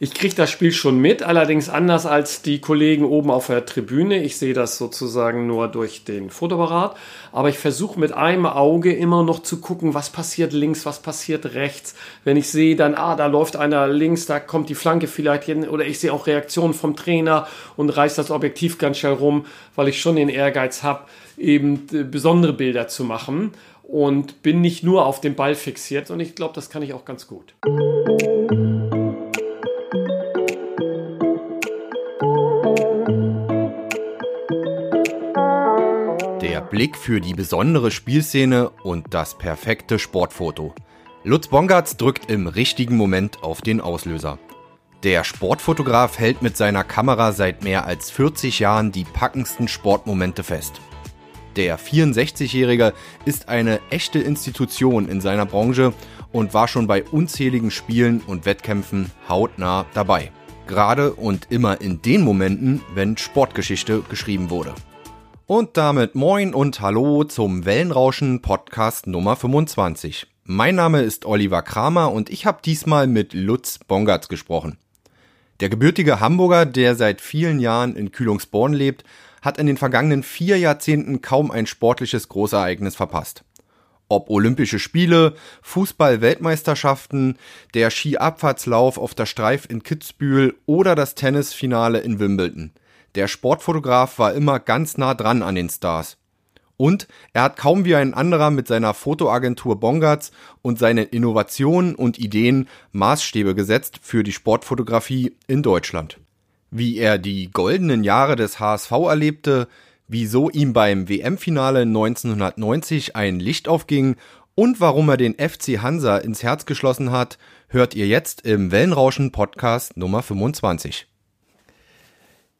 Ich kriege das Spiel schon mit, allerdings anders als die Kollegen oben auf der Tribüne. Ich sehe das sozusagen nur durch den Fotoapparat, aber ich versuche mit einem Auge immer noch zu gucken, was passiert links, was passiert rechts. Wenn ich sehe dann, ah, da läuft einer links, da kommt die Flanke vielleicht hin, oder ich sehe auch Reaktionen vom Trainer und reiß das Objektiv ganz schnell rum, weil ich schon den Ehrgeiz habe, eben äh, besondere Bilder zu machen und bin nicht nur auf den Ball fixiert und ich glaube, das kann ich auch ganz gut. Blick für die besondere Spielszene und das perfekte Sportfoto. Lutz Bongartz drückt im richtigen Moment auf den Auslöser. Der Sportfotograf hält mit seiner Kamera seit mehr als 40 Jahren die packendsten Sportmomente fest. Der 64-Jährige ist eine echte Institution in seiner Branche und war schon bei unzähligen Spielen und Wettkämpfen hautnah dabei. Gerade und immer in den Momenten, wenn Sportgeschichte geschrieben wurde. Und damit moin und hallo zum Wellenrauschen Podcast Nummer 25. Mein Name ist Oliver Kramer und ich habe diesmal mit Lutz Bongartz gesprochen. Der gebürtige Hamburger, der seit vielen Jahren in Kühlungsborn lebt, hat in den vergangenen vier Jahrzehnten kaum ein sportliches Großereignis verpasst. Ob Olympische Spiele, Fußball-Weltmeisterschaften, der Skiabfahrtslauf auf der Streif in Kitzbühel oder das Tennisfinale in Wimbledon – der Sportfotograf war immer ganz nah dran an den Stars. Und er hat kaum wie ein anderer mit seiner Fotoagentur Bongartz und seinen Innovationen und Ideen Maßstäbe gesetzt für die Sportfotografie in Deutschland. Wie er die goldenen Jahre des HSV erlebte, wieso ihm beim WM-Finale 1990 ein Licht aufging und warum er den FC Hansa ins Herz geschlossen hat, hört ihr jetzt im Wellenrauschen Podcast Nummer 25.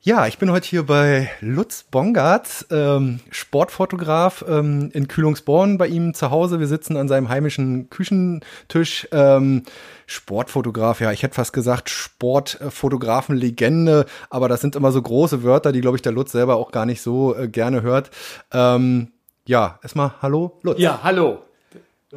Ja, ich bin heute hier bei Lutz Bongard, ähm, Sportfotograf ähm, in Kühlungsborn bei ihm zu Hause. Wir sitzen an seinem heimischen Küchentisch. Ähm, Sportfotograf, ja, ich hätte fast gesagt Sportfotografen-Legende, aber das sind immer so große Wörter, die, glaube ich, der Lutz selber auch gar nicht so äh, gerne hört. Ähm, ja, erstmal hallo, Lutz. Ja, hallo.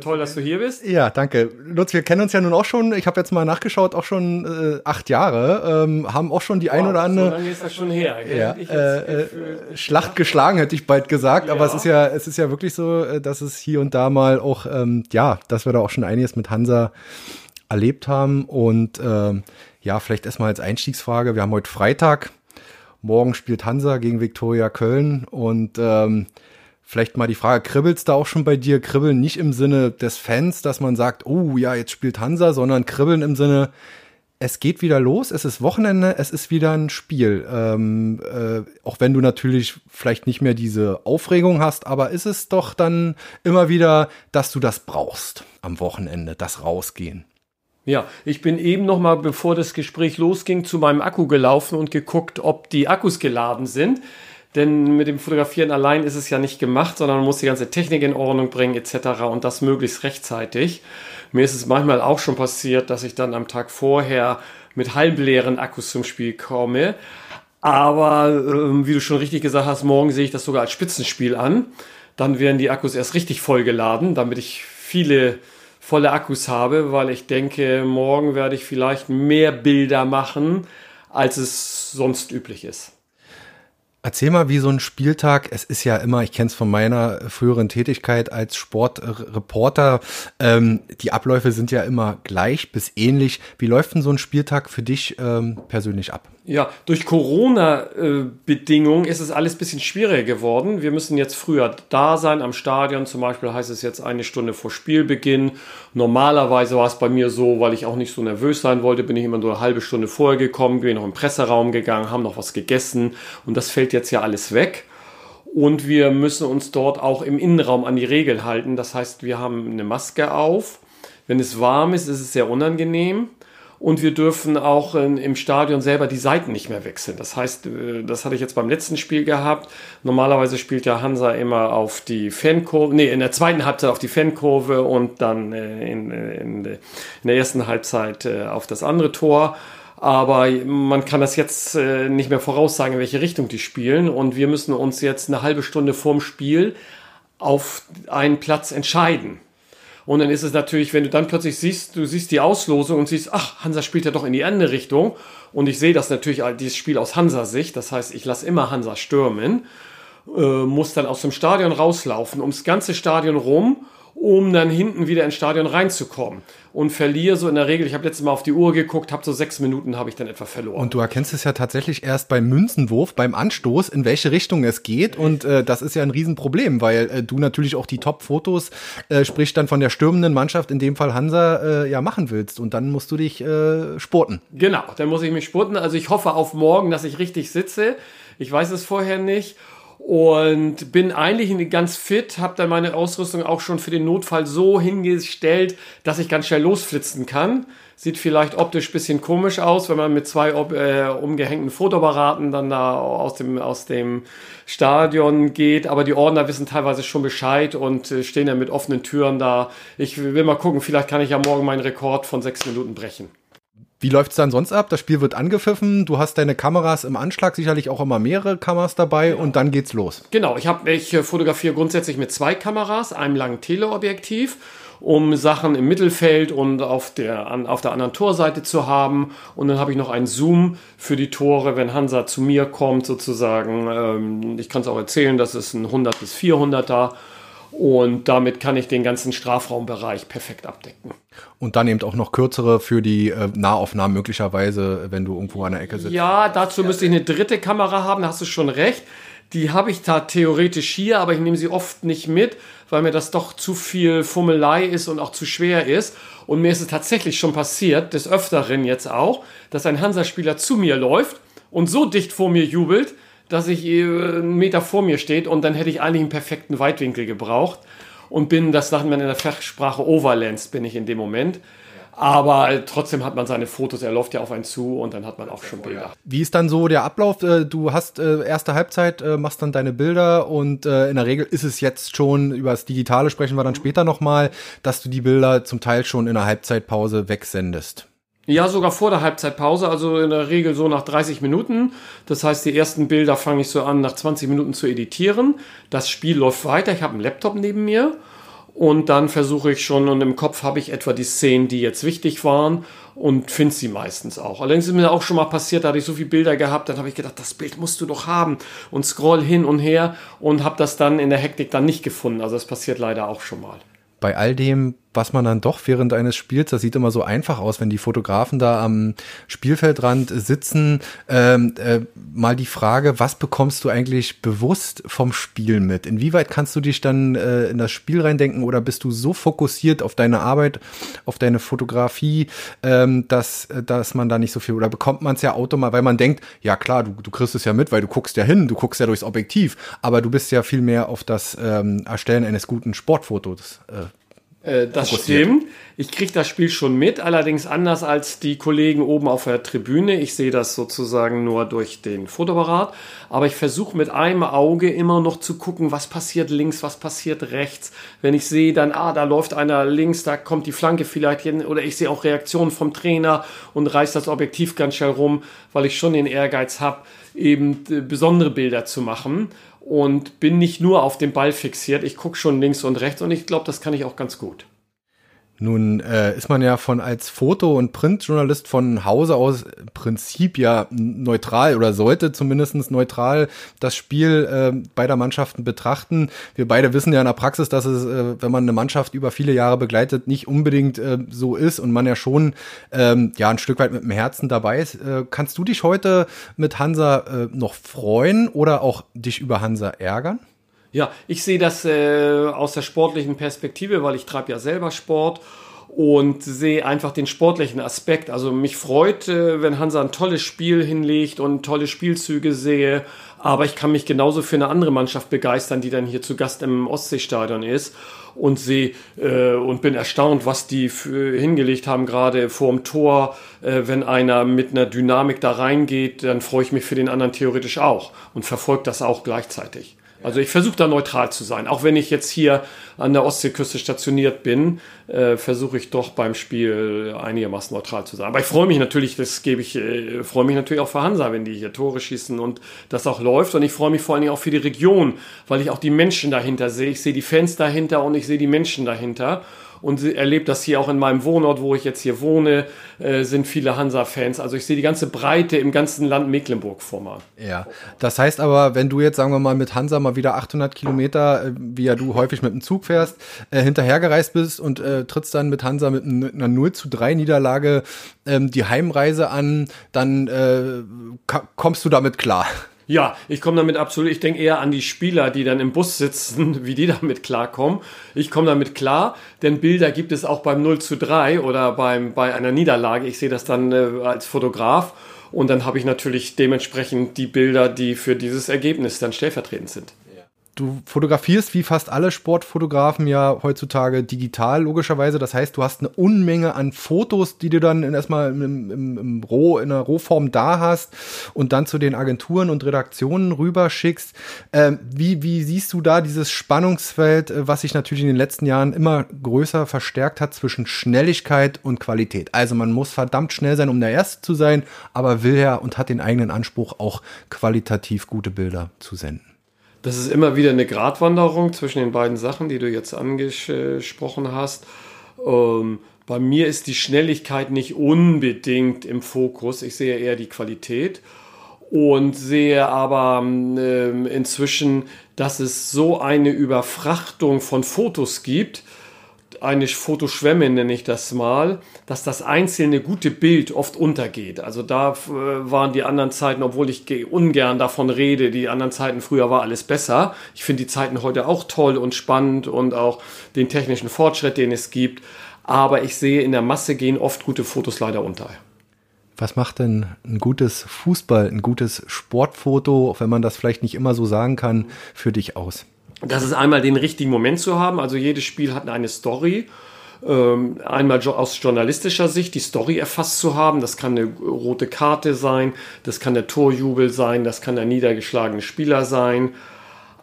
Toll, dass du hier bist. Ja, danke. Lutz, wir kennen uns ja nun auch schon, ich habe jetzt mal nachgeschaut, auch schon äh, acht Jahre, ähm, haben auch schon die wow, ein oder andere. So lange ist das schon her. Ja, äh, äh, Schlacht geschlagen, hätte ich bald gesagt, ja. aber es ist ja, es ist ja wirklich so, äh, dass es hier und da mal auch, ähm, ja, dass wir da auch schon einiges mit Hansa erlebt haben. Und ähm, ja, vielleicht erstmal als Einstiegsfrage, wir haben heute Freitag, morgen spielt Hansa gegen Viktoria Köln und ähm, Vielleicht mal die Frage, kribbelt's da auch schon bei dir? Kribbeln nicht im Sinne des Fans, dass man sagt, oh ja, jetzt spielt Hansa, sondern kribbeln im Sinne, es geht wieder los, es ist Wochenende, es ist wieder ein Spiel. Ähm, äh, auch wenn du natürlich vielleicht nicht mehr diese Aufregung hast, aber ist es doch dann immer wieder, dass du das brauchst am Wochenende, das Rausgehen. Ja, ich bin eben noch mal, bevor das Gespräch losging, zu meinem Akku gelaufen und geguckt, ob die Akkus geladen sind. Denn mit dem Fotografieren allein ist es ja nicht gemacht, sondern man muss die ganze Technik in Ordnung bringen etc. und das möglichst rechtzeitig. Mir ist es manchmal auch schon passiert, dass ich dann am Tag vorher mit halbleeren Akkus zum Spiel komme. Aber äh, wie du schon richtig gesagt hast, morgen sehe ich das sogar als Spitzenspiel an. Dann werden die Akkus erst richtig voll geladen, damit ich viele volle Akkus habe, weil ich denke, morgen werde ich vielleicht mehr Bilder machen, als es sonst üblich ist. Erzähl mal, wie so ein Spieltag, es ist ja immer, ich kenne es von meiner früheren Tätigkeit als Sportreporter, ähm, die Abläufe sind ja immer gleich bis ähnlich. Wie läuft denn so ein Spieltag für dich ähm, persönlich ab? Ja, durch Corona-Bedingungen ist es alles ein bisschen schwieriger geworden. Wir müssen jetzt früher da sein am Stadion. Zum Beispiel heißt es jetzt eine Stunde vor Spielbeginn. Normalerweise war es bei mir so, weil ich auch nicht so nervös sein wollte, bin ich immer nur eine halbe Stunde vorher gekommen, bin noch im Presseraum gegangen, haben noch was gegessen. Und das fällt jetzt ja alles weg. Und wir müssen uns dort auch im Innenraum an die Regel halten. Das heißt, wir haben eine Maske auf. Wenn es warm ist, ist es sehr unangenehm und wir dürfen auch im Stadion selber die Seiten nicht mehr wechseln. Das heißt, äh, das hatte ich jetzt beim letzten Spiel gehabt. Normalerweise spielt ja Hansa immer auf die Fankurve, nee, in der zweiten Halbzeit auf die Fankurve und dann äh, in, in, in der ersten Halbzeit äh, auf das andere Tor. Aber man kann das jetzt nicht mehr voraussagen, in welche Richtung die spielen. Und wir müssen uns jetzt eine halbe Stunde vorm Spiel auf einen Platz entscheiden. Und dann ist es natürlich, wenn du dann plötzlich siehst, du siehst die Auslosung und siehst, ach, Hansa spielt ja doch in die andere Richtung. Und ich sehe das natürlich, dieses Spiel aus Hansa-Sicht. Das heißt, ich lasse immer Hansa stürmen, äh, muss dann aus dem Stadion rauslaufen, ums ganze Stadion rum um dann hinten wieder ins Stadion reinzukommen. Und verliere so in der Regel, ich habe letztes Mal auf die Uhr geguckt, habe so sechs Minuten habe ich dann etwa verloren. Und du erkennst es ja tatsächlich erst beim Münzenwurf, beim Anstoß, in welche Richtung es geht. Und äh, das ist ja ein Riesenproblem, weil äh, du natürlich auch die Top-Fotos, äh, sprich dann von der stürmenden Mannschaft, in dem Fall Hansa, äh, ja machen willst. Und dann musst du dich äh, sporten. Genau, dann muss ich mich sporten. Also ich hoffe auf morgen, dass ich richtig sitze. Ich weiß es vorher nicht und bin eigentlich ganz fit, habe dann meine Ausrüstung auch schon für den Notfall so hingestellt, dass ich ganz schnell losflitzen kann. Sieht vielleicht optisch bisschen komisch aus, wenn man mit zwei äh, umgehängten Fotoapparaten dann da aus dem, aus dem Stadion geht. Aber die Ordner wissen teilweise schon Bescheid und äh, stehen dann mit offenen Türen da. Ich will mal gucken, vielleicht kann ich ja morgen meinen Rekord von sechs Minuten brechen. Wie läuft's dann sonst ab? Das Spiel wird angepfiffen, du hast deine Kameras im Anschlag, sicherlich auch immer mehrere Kameras dabei genau. und dann geht's los. Genau, ich, hab, ich äh, fotografiere grundsätzlich mit zwei Kameras, einem langen Teleobjektiv, um Sachen im Mittelfeld und auf der, an, auf der anderen Torseite zu haben. Und dann habe ich noch einen Zoom für die Tore, wenn Hansa zu mir kommt sozusagen. Ähm, ich kann es auch erzählen, das ist ein 100 bis 400er und damit kann ich den ganzen Strafraumbereich perfekt abdecken. Und dann eben auch noch kürzere für die äh, Nahaufnahmen möglicherweise, wenn du irgendwo an der Ecke sitzt. Ja, dazu müsste ich eine dritte Kamera haben, da hast du schon recht. Die habe ich da theoretisch hier, aber ich nehme sie oft nicht mit, weil mir das doch zu viel Fummelei ist und auch zu schwer ist. Und mir ist es tatsächlich schon passiert, des Öfteren jetzt auch, dass ein Hansa-Spieler zu mir läuft und so dicht vor mir jubelt, dass ich äh, einen Meter vor mir steht und dann hätte ich eigentlich einen perfekten Weitwinkel gebraucht und bin, das sagt man in der Fachsprache Overlens bin ich in dem Moment. Aber äh, trotzdem hat man seine Fotos, er läuft ja auf einen zu und dann hat man auch schon Bilder. Wie ist dann so der Ablauf? Äh, du hast erste Halbzeit, machst dann deine Bilder und in der Regel ist es jetzt schon, über das Digitale sprechen wir dann später nochmal, dass du die Bilder zum Teil schon in der Halbzeitpause wegsendest. Ja, sogar vor der Halbzeitpause, also in der Regel so nach 30 Minuten. Das heißt, die ersten Bilder fange ich so an, nach 20 Minuten zu editieren. Das Spiel läuft weiter, ich habe einen Laptop neben mir und dann versuche ich schon und im Kopf habe ich etwa die Szenen, die jetzt wichtig waren und finde sie meistens auch. Allerdings ist mir auch schon mal passiert, da hatte ich so viele Bilder gehabt, dann habe ich gedacht, das Bild musst du doch haben und scroll hin und her und habe das dann in der Hektik dann nicht gefunden. Also das passiert leider auch schon mal. Bei all dem was man dann doch während eines Spiels, das sieht immer so einfach aus, wenn die Fotografen da am Spielfeldrand sitzen, ähm, äh, mal die Frage, was bekommst du eigentlich bewusst vom Spiel mit? Inwieweit kannst du dich dann äh, in das Spiel reindenken oder bist du so fokussiert auf deine Arbeit, auf deine Fotografie, ähm, dass, dass man da nicht so viel, oder bekommt man es ja automatisch, weil man denkt, ja klar, du, du kriegst es ja mit, weil du guckst ja hin, du guckst ja durchs Objektiv, aber du bist ja viel mehr auf das ähm, Erstellen eines guten Sportfotos äh, äh, das stimmt. Ich kriege das Spiel schon mit, allerdings anders als die Kollegen oben auf der Tribüne. Ich sehe das sozusagen nur durch den Fotoapparat, aber ich versuche mit einem Auge immer noch zu gucken, was passiert links, was passiert rechts. Wenn ich sehe dann, ah, da läuft einer links, da kommt die Flanke vielleicht hin, oder ich sehe auch Reaktionen vom Trainer und reiß das Objektiv ganz schnell rum, weil ich schon den Ehrgeiz habe, eben äh, besondere Bilder zu machen und bin nicht nur auf den Ball fixiert. Ich gucke schon links und rechts und ich glaube, das kann ich auch ganz gut. Nun äh, ist man ja von als Foto- und Printjournalist von Hause aus im Prinzip ja neutral oder sollte zumindest neutral das Spiel äh, beider Mannschaften betrachten. Wir beide wissen ja in der Praxis, dass es, äh, wenn man eine Mannschaft über viele Jahre begleitet, nicht unbedingt äh, so ist und man ja schon ähm, ja ein Stück weit mit dem Herzen dabei ist. Äh, kannst du dich heute mit Hansa äh, noch freuen oder auch dich über Hansa ärgern? Ja, ich sehe das äh, aus der sportlichen Perspektive, weil ich treibe ja selber Sport und sehe einfach den sportlichen Aspekt. Also mich freut, äh, wenn Hansa ein tolles Spiel hinlegt und tolle Spielzüge sehe, aber ich kann mich genauso für eine andere Mannschaft begeistern, die dann hier zu Gast im Ostseestadion ist und sehe äh, und bin erstaunt, was die für, hingelegt haben, gerade vorm Tor. Äh, wenn einer mit einer Dynamik da reingeht, dann freue ich mich für den anderen theoretisch auch und verfolge das auch gleichzeitig. Also ich versuche da neutral zu sein. Auch wenn ich jetzt hier an der Ostseeküste stationiert bin, äh, versuche ich doch beim Spiel einigermaßen neutral zu sein. Aber ich freue mich natürlich, das gebe ich, äh, freue mich natürlich auch für Hansa, wenn die hier Tore schießen und das auch läuft. Und ich freue mich vor allen Dingen auch für die Region, weil ich auch die Menschen dahinter sehe. Ich sehe die Fans dahinter und ich sehe die Menschen dahinter. Und erlebe das hier auch in meinem Wohnort, wo ich jetzt hier wohne, äh, sind viele Hansa-Fans. Also ich sehe die ganze Breite im ganzen Land Mecklenburg vor mir. Ja, das heißt aber, wenn du jetzt, sagen wir mal, mit Hansa mal wieder 800 Kilometer, äh, wie ja du häufig mit dem Zug fährst, äh, hinterhergereist bist und äh, trittst dann mit Hansa mit einer 0 zu 3 Niederlage ähm, die Heimreise an, dann äh, kommst du damit klar. Ja, ich komme damit absolut. Ich denke eher an die Spieler, die dann im Bus sitzen, wie die damit klarkommen. Ich komme damit klar, denn Bilder gibt es auch beim 0 zu 3 oder beim, bei einer Niederlage. Ich sehe das dann äh, als Fotograf und dann habe ich natürlich dementsprechend die Bilder, die für dieses Ergebnis dann stellvertretend sind. Du fotografierst wie fast alle Sportfotografen ja heutzutage digital, logischerweise. Das heißt, du hast eine Unmenge an Fotos, die du dann erstmal im, im, im Roh, in der Rohform da hast und dann zu den Agenturen und Redaktionen rüberschickst. Ähm, wie, wie siehst du da dieses Spannungsfeld, äh, was sich natürlich in den letzten Jahren immer größer verstärkt hat zwischen Schnelligkeit und Qualität? Also man muss verdammt schnell sein, um der Erste zu sein, aber will ja und hat den eigenen Anspruch, auch qualitativ gute Bilder zu senden. Das ist immer wieder eine Gratwanderung zwischen den beiden Sachen, die du jetzt angesprochen hast. Ähm, bei mir ist die Schnelligkeit nicht unbedingt im Fokus. Ich sehe eher die Qualität und sehe aber ähm, inzwischen, dass es so eine Überfrachtung von Fotos gibt, eine Fotoschwemme nenne ich das mal, dass das einzelne gute Bild oft untergeht. Also da äh, waren die anderen Zeiten, obwohl ich ungern davon rede, die anderen Zeiten früher war alles besser. Ich finde die Zeiten heute auch toll und spannend und auch den technischen Fortschritt, den es gibt. Aber ich sehe in der Masse gehen oft gute Fotos leider unter. Was macht denn ein gutes Fußball, ein gutes Sportfoto, wenn man das vielleicht nicht immer so sagen kann, für dich aus? Das ist einmal den richtigen Moment zu haben. Also jedes Spiel hat eine Story. Ähm, einmal aus journalistischer Sicht die Story erfasst zu haben. Das kann eine rote Karte sein, das kann der Torjubel sein, das kann der niedergeschlagene Spieler sein.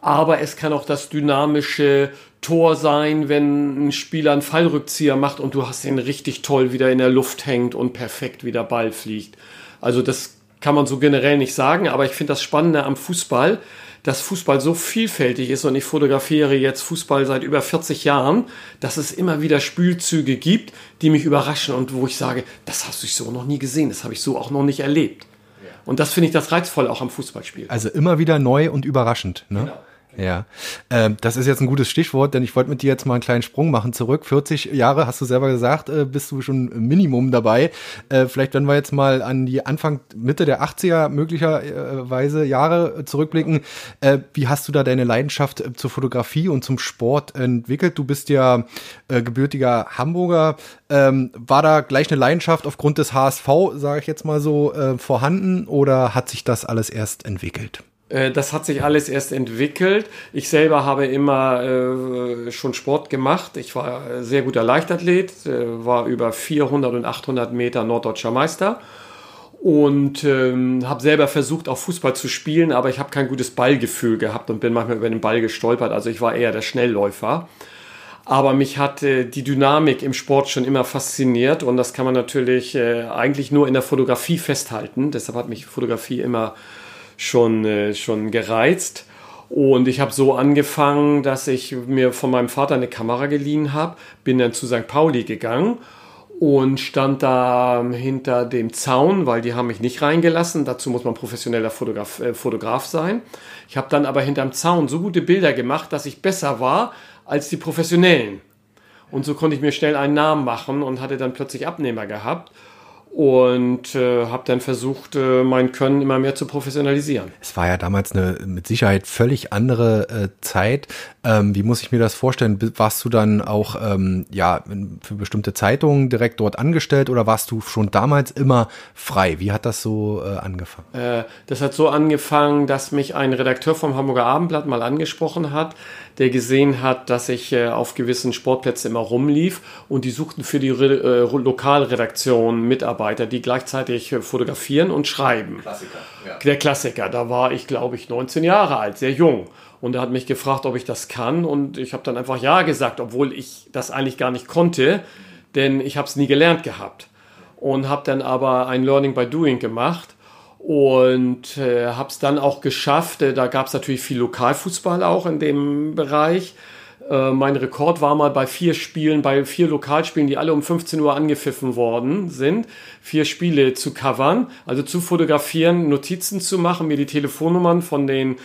Aber es kann auch das dynamische Tor sein, wenn ein Spieler einen Fallrückzieher macht und du hast ihn richtig toll wieder in der Luft hängt und perfekt wieder Ball fliegt. Also das kann man so generell nicht sagen, aber ich finde das Spannende am Fußball, dass Fußball so vielfältig ist und ich fotografiere jetzt Fußball seit über 40 Jahren, dass es immer wieder Spielzüge gibt, die mich überraschen und wo ich sage, das hast du so noch nie gesehen, das habe ich so auch noch nicht erlebt. Und das finde ich das reizvoll auch am Fußballspiel. Also immer wieder neu und überraschend. Ne? Genau. Ja, ähm, das ist jetzt ein gutes Stichwort, denn ich wollte mit dir jetzt mal einen kleinen Sprung machen zurück. 40 Jahre, hast du selber gesagt, äh, bist du schon Minimum dabei. Äh, vielleicht, wenn wir jetzt mal an die Anfang, Mitte der 80er möglicherweise Jahre zurückblicken, äh, wie hast du da deine Leidenschaft äh, zur Fotografie und zum Sport entwickelt? Du bist ja äh, gebürtiger Hamburger. Ähm, war da gleich eine Leidenschaft aufgrund des HSV, sage ich jetzt mal so, äh, vorhanden oder hat sich das alles erst entwickelt? Äh, das hat sich alles erst entwickelt. Ich selber habe immer äh, schon Sport gemacht. Ich war sehr guter Leichtathlet, äh, war über 400 und 800 Meter norddeutscher Meister und ähm, habe selber versucht, auch Fußball zu spielen, aber ich habe kein gutes Ballgefühl gehabt und bin manchmal über den Ball gestolpert. Also ich war eher der Schnellläufer. Aber mich hat äh, die Dynamik im Sport schon immer fasziniert und das kann man natürlich äh, eigentlich nur in der Fotografie festhalten. Deshalb hat mich Fotografie immer äh, schon, äh, schon gereizt. Und ich habe so angefangen, dass ich mir von meinem Vater eine Kamera geliehen habe, bin dann zu St. Pauli gegangen und stand da hinter dem Zaun, weil die haben mich nicht reingelassen. Dazu muss man professioneller Fotograf, äh, Fotograf sein. Ich habe dann aber hinterm Zaun so gute Bilder gemacht, dass ich besser war als die Professionellen. Und so konnte ich mir schnell einen Namen machen und hatte dann plötzlich Abnehmer gehabt und äh, habe dann versucht, äh, mein Können immer mehr zu professionalisieren. Es war ja damals eine mit Sicherheit völlig andere äh, Zeit. Ähm, wie muss ich mir das vorstellen? Warst du dann auch ähm, ja für bestimmte Zeitungen direkt dort angestellt oder warst du schon damals immer frei? Wie hat das so äh, angefangen? Äh, das hat so angefangen, dass mich ein Redakteur vom Hamburger Abendblatt mal angesprochen hat der gesehen hat, dass ich äh, auf gewissen Sportplätzen immer rumlief und die suchten für die Re äh, Lokalredaktion Mitarbeiter, die gleichzeitig äh, fotografieren und schreiben. Klassiker, ja. Der Klassiker, da war ich, glaube ich, 19 Jahre alt, sehr jung. Und er hat mich gefragt, ob ich das kann und ich habe dann einfach Ja gesagt, obwohl ich das eigentlich gar nicht konnte, denn ich habe es nie gelernt gehabt. Und habe dann aber ein Learning by Doing gemacht und äh, habe es dann auch geschafft. Äh, da gab es natürlich viel Lokalfußball auch in dem Bereich. Äh, mein Rekord war mal bei vier Spielen, bei vier Lokalspielen, die alle um 15 Uhr angepfiffen worden sind, vier Spiele zu covern, also zu fotografieren, Notizen zu machen, mir die Telefonnummern von den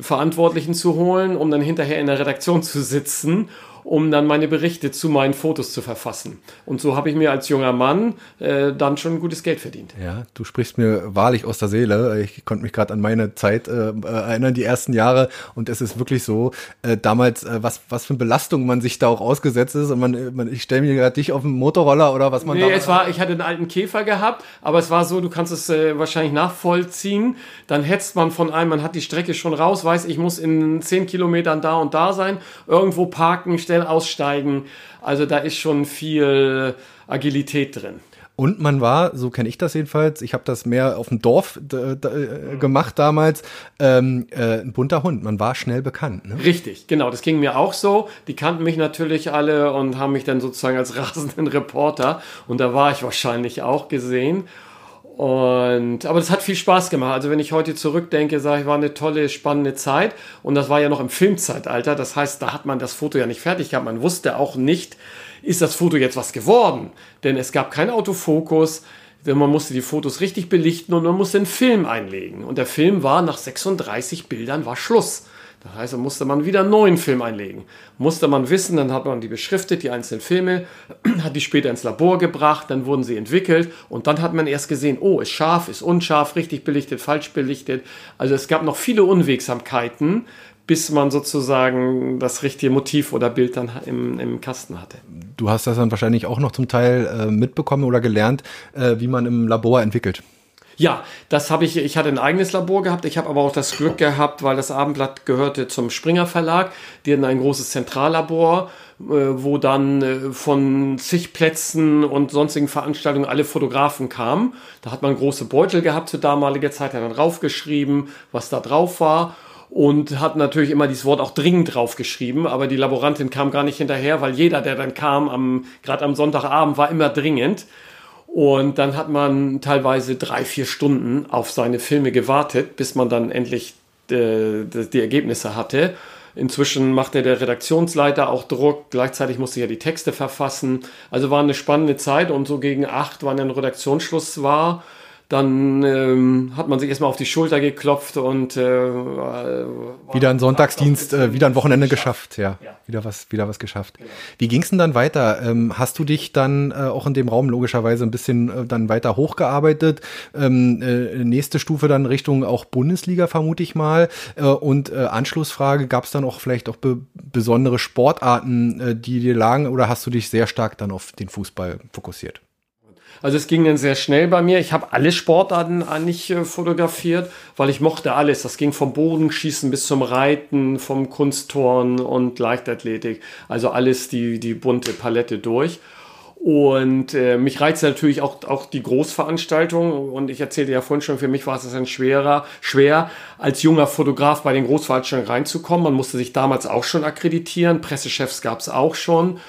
Verantwortlichen zu holen, um dann hinterher in der Redaktion zu sitzen um dann meine Berichte zu meinen Fotos zu verfassen. Und so habe ich mir als junger Mann äh, dann schon gutes Geld verdient. Ja, du sprichst mir wahrlich aus der Seele. Ich konnte mich gerade an meine Zeit äh, erinnern, die ersten Jahre. Und es ist wirklich so, äh, damals, äh, was, was für eine Belastung man sich da auch ausgesetzt ist. Und man, man ich stelle mir gerade dich auf dem Motorroller oder was man nee, es war, ich hatte einen alten Käfer gehabt, aber es war so, du kannst es äh, wahrscheinlich nachvollziehen. Dann hetzt man von einem, man hat die Strecke schon raus, weiß, ich muss in zehn Kilometern da und da sein, irgendwo parken, stellen schnell aussteigen. Also da ist schon viel Agilität drin. Und man war, so kenne ich das jedenfalls, ich habe das mehr auf dem Dorf äh, gemacht damals, ähm, äh, ein bunter Hund. Man war schnell bekannt. Ne? Richtig, genau. Das ging mir auch so. Die kannten mich natürlich alle und haben mich dann sozusagen als rasenden Reporter. Und da war ich wahrscheinlich auch gesehen. Und, aber das hat viel Spaß gemacht. Also wenn ich heute zurückdenke, sage ich, war eine tolle, spannende Zeit. Und das war ja noch im Filmzeitalter. Das heißt, da hat man das Foto ja nicht fertig gehabt. Man wusste auch nicht, ist das Foto jetzt was geworden? Denn es gab keinen Autofokus. Denn man musste die Fotos richtig belichten und man musste einen Film einlegen. Und der Film war nach 36 Bildern war Schluss. Das heißt, da musste man wieder einen neuen Film einlegen. Musste man wissen, dann hat man die beschriftet, die einzelnen Filme, hat die später ins Labor gebracht, dann wurden sie entwickelt und dann hat man erst gesehen, oh, ist scharf, ist unscharf, richtig belichtet, falsch belichtet. Also es gab noch viele Unwegsamkeiten, bis man sozusagen das richtige Motiv oder Bild dann im, im Kasten hatte. Du hast das dann wahrscheinlich auch noch zum Teil äh, mitbekommen oder gelernt, äh, wie man im Labor entwickelt. Ja, das habe ich, ich hatte ein eigenes Labor gehabt. Ich habe aber auch das Glück gehabt, weil das Abendblatt gehörte zum Springer Verlag. Die hatten ein großes Zentrallabor, äh, wo dann äh, von zig Plätzen und sonstigen Veranstaltungen alle Fotografen kamen. Da hat man große Beutel gehabt zur damaligen Zeit, hat dann draufgeschrieben, was da drauf war und hat natürlich immer dieses Wort auch dringend draufgeschrieben, aber die Laborantin kam gar nicht hinterher, weil jeder, der dann kam, am, gerade am Sonntagabend, war immer dringend. Und dann hat man teilweise drei, vier Stunden auf seine Filme gewartet, bis man dann endlich äh, die Ergebnisse hatte. Inzwischen machte der Redaktionsleiter auch Druck. Gleichzeitig musste ich ja die Texte verfassen. Also war eine spannende Zeit und so gegen acht, wann ein Redaktionsschluss war, dann ähm, hat man sich erstmal auf die Schulter geklopft und äh, wieder ein Sonntagsdienst, äh, wieder ein Wochenende geschafft, geschafft. Ja. ja. wieder was, wieder was geschafft. Genau. Wie ging's denn dann weiter? Ähm, hast du dich dann äh, auch in dem Raum logischerweise ein bisschen äh, dann weiter hochgearbeitet? Ähm, äh, nächste Stufe dann Richtung auch Bundesliga vermute ich mal. Äh, und äh, Anschlussfrage: Gab's dann auch vielleicht auch be besondere Sportarten, äh, die dir lagen, oder hast du dich sehr stark dann auf den Fußball fokussiert? Also es ging dann sehr schnell bei mir. Ich habe alle Sportarten eigentlich äh, fotografiert, weil ich mochte alles. Das ging vom Bodenschießen bis zum Reiten, vom Kunstturnen und Leichtathletik. Also alles die, die bunte Palette durch. Und äh, mich reizt natürlich auch, auch die Großveranstaltung. Und ich erzählte ja vorhin schon, für mich war es dann schwerer, schwer, als junger Fotograf bei den Großveranstaltungen reinzukommen. Man musste sich damals auch schon akkreditieren. Pressechefs gab es auch schon.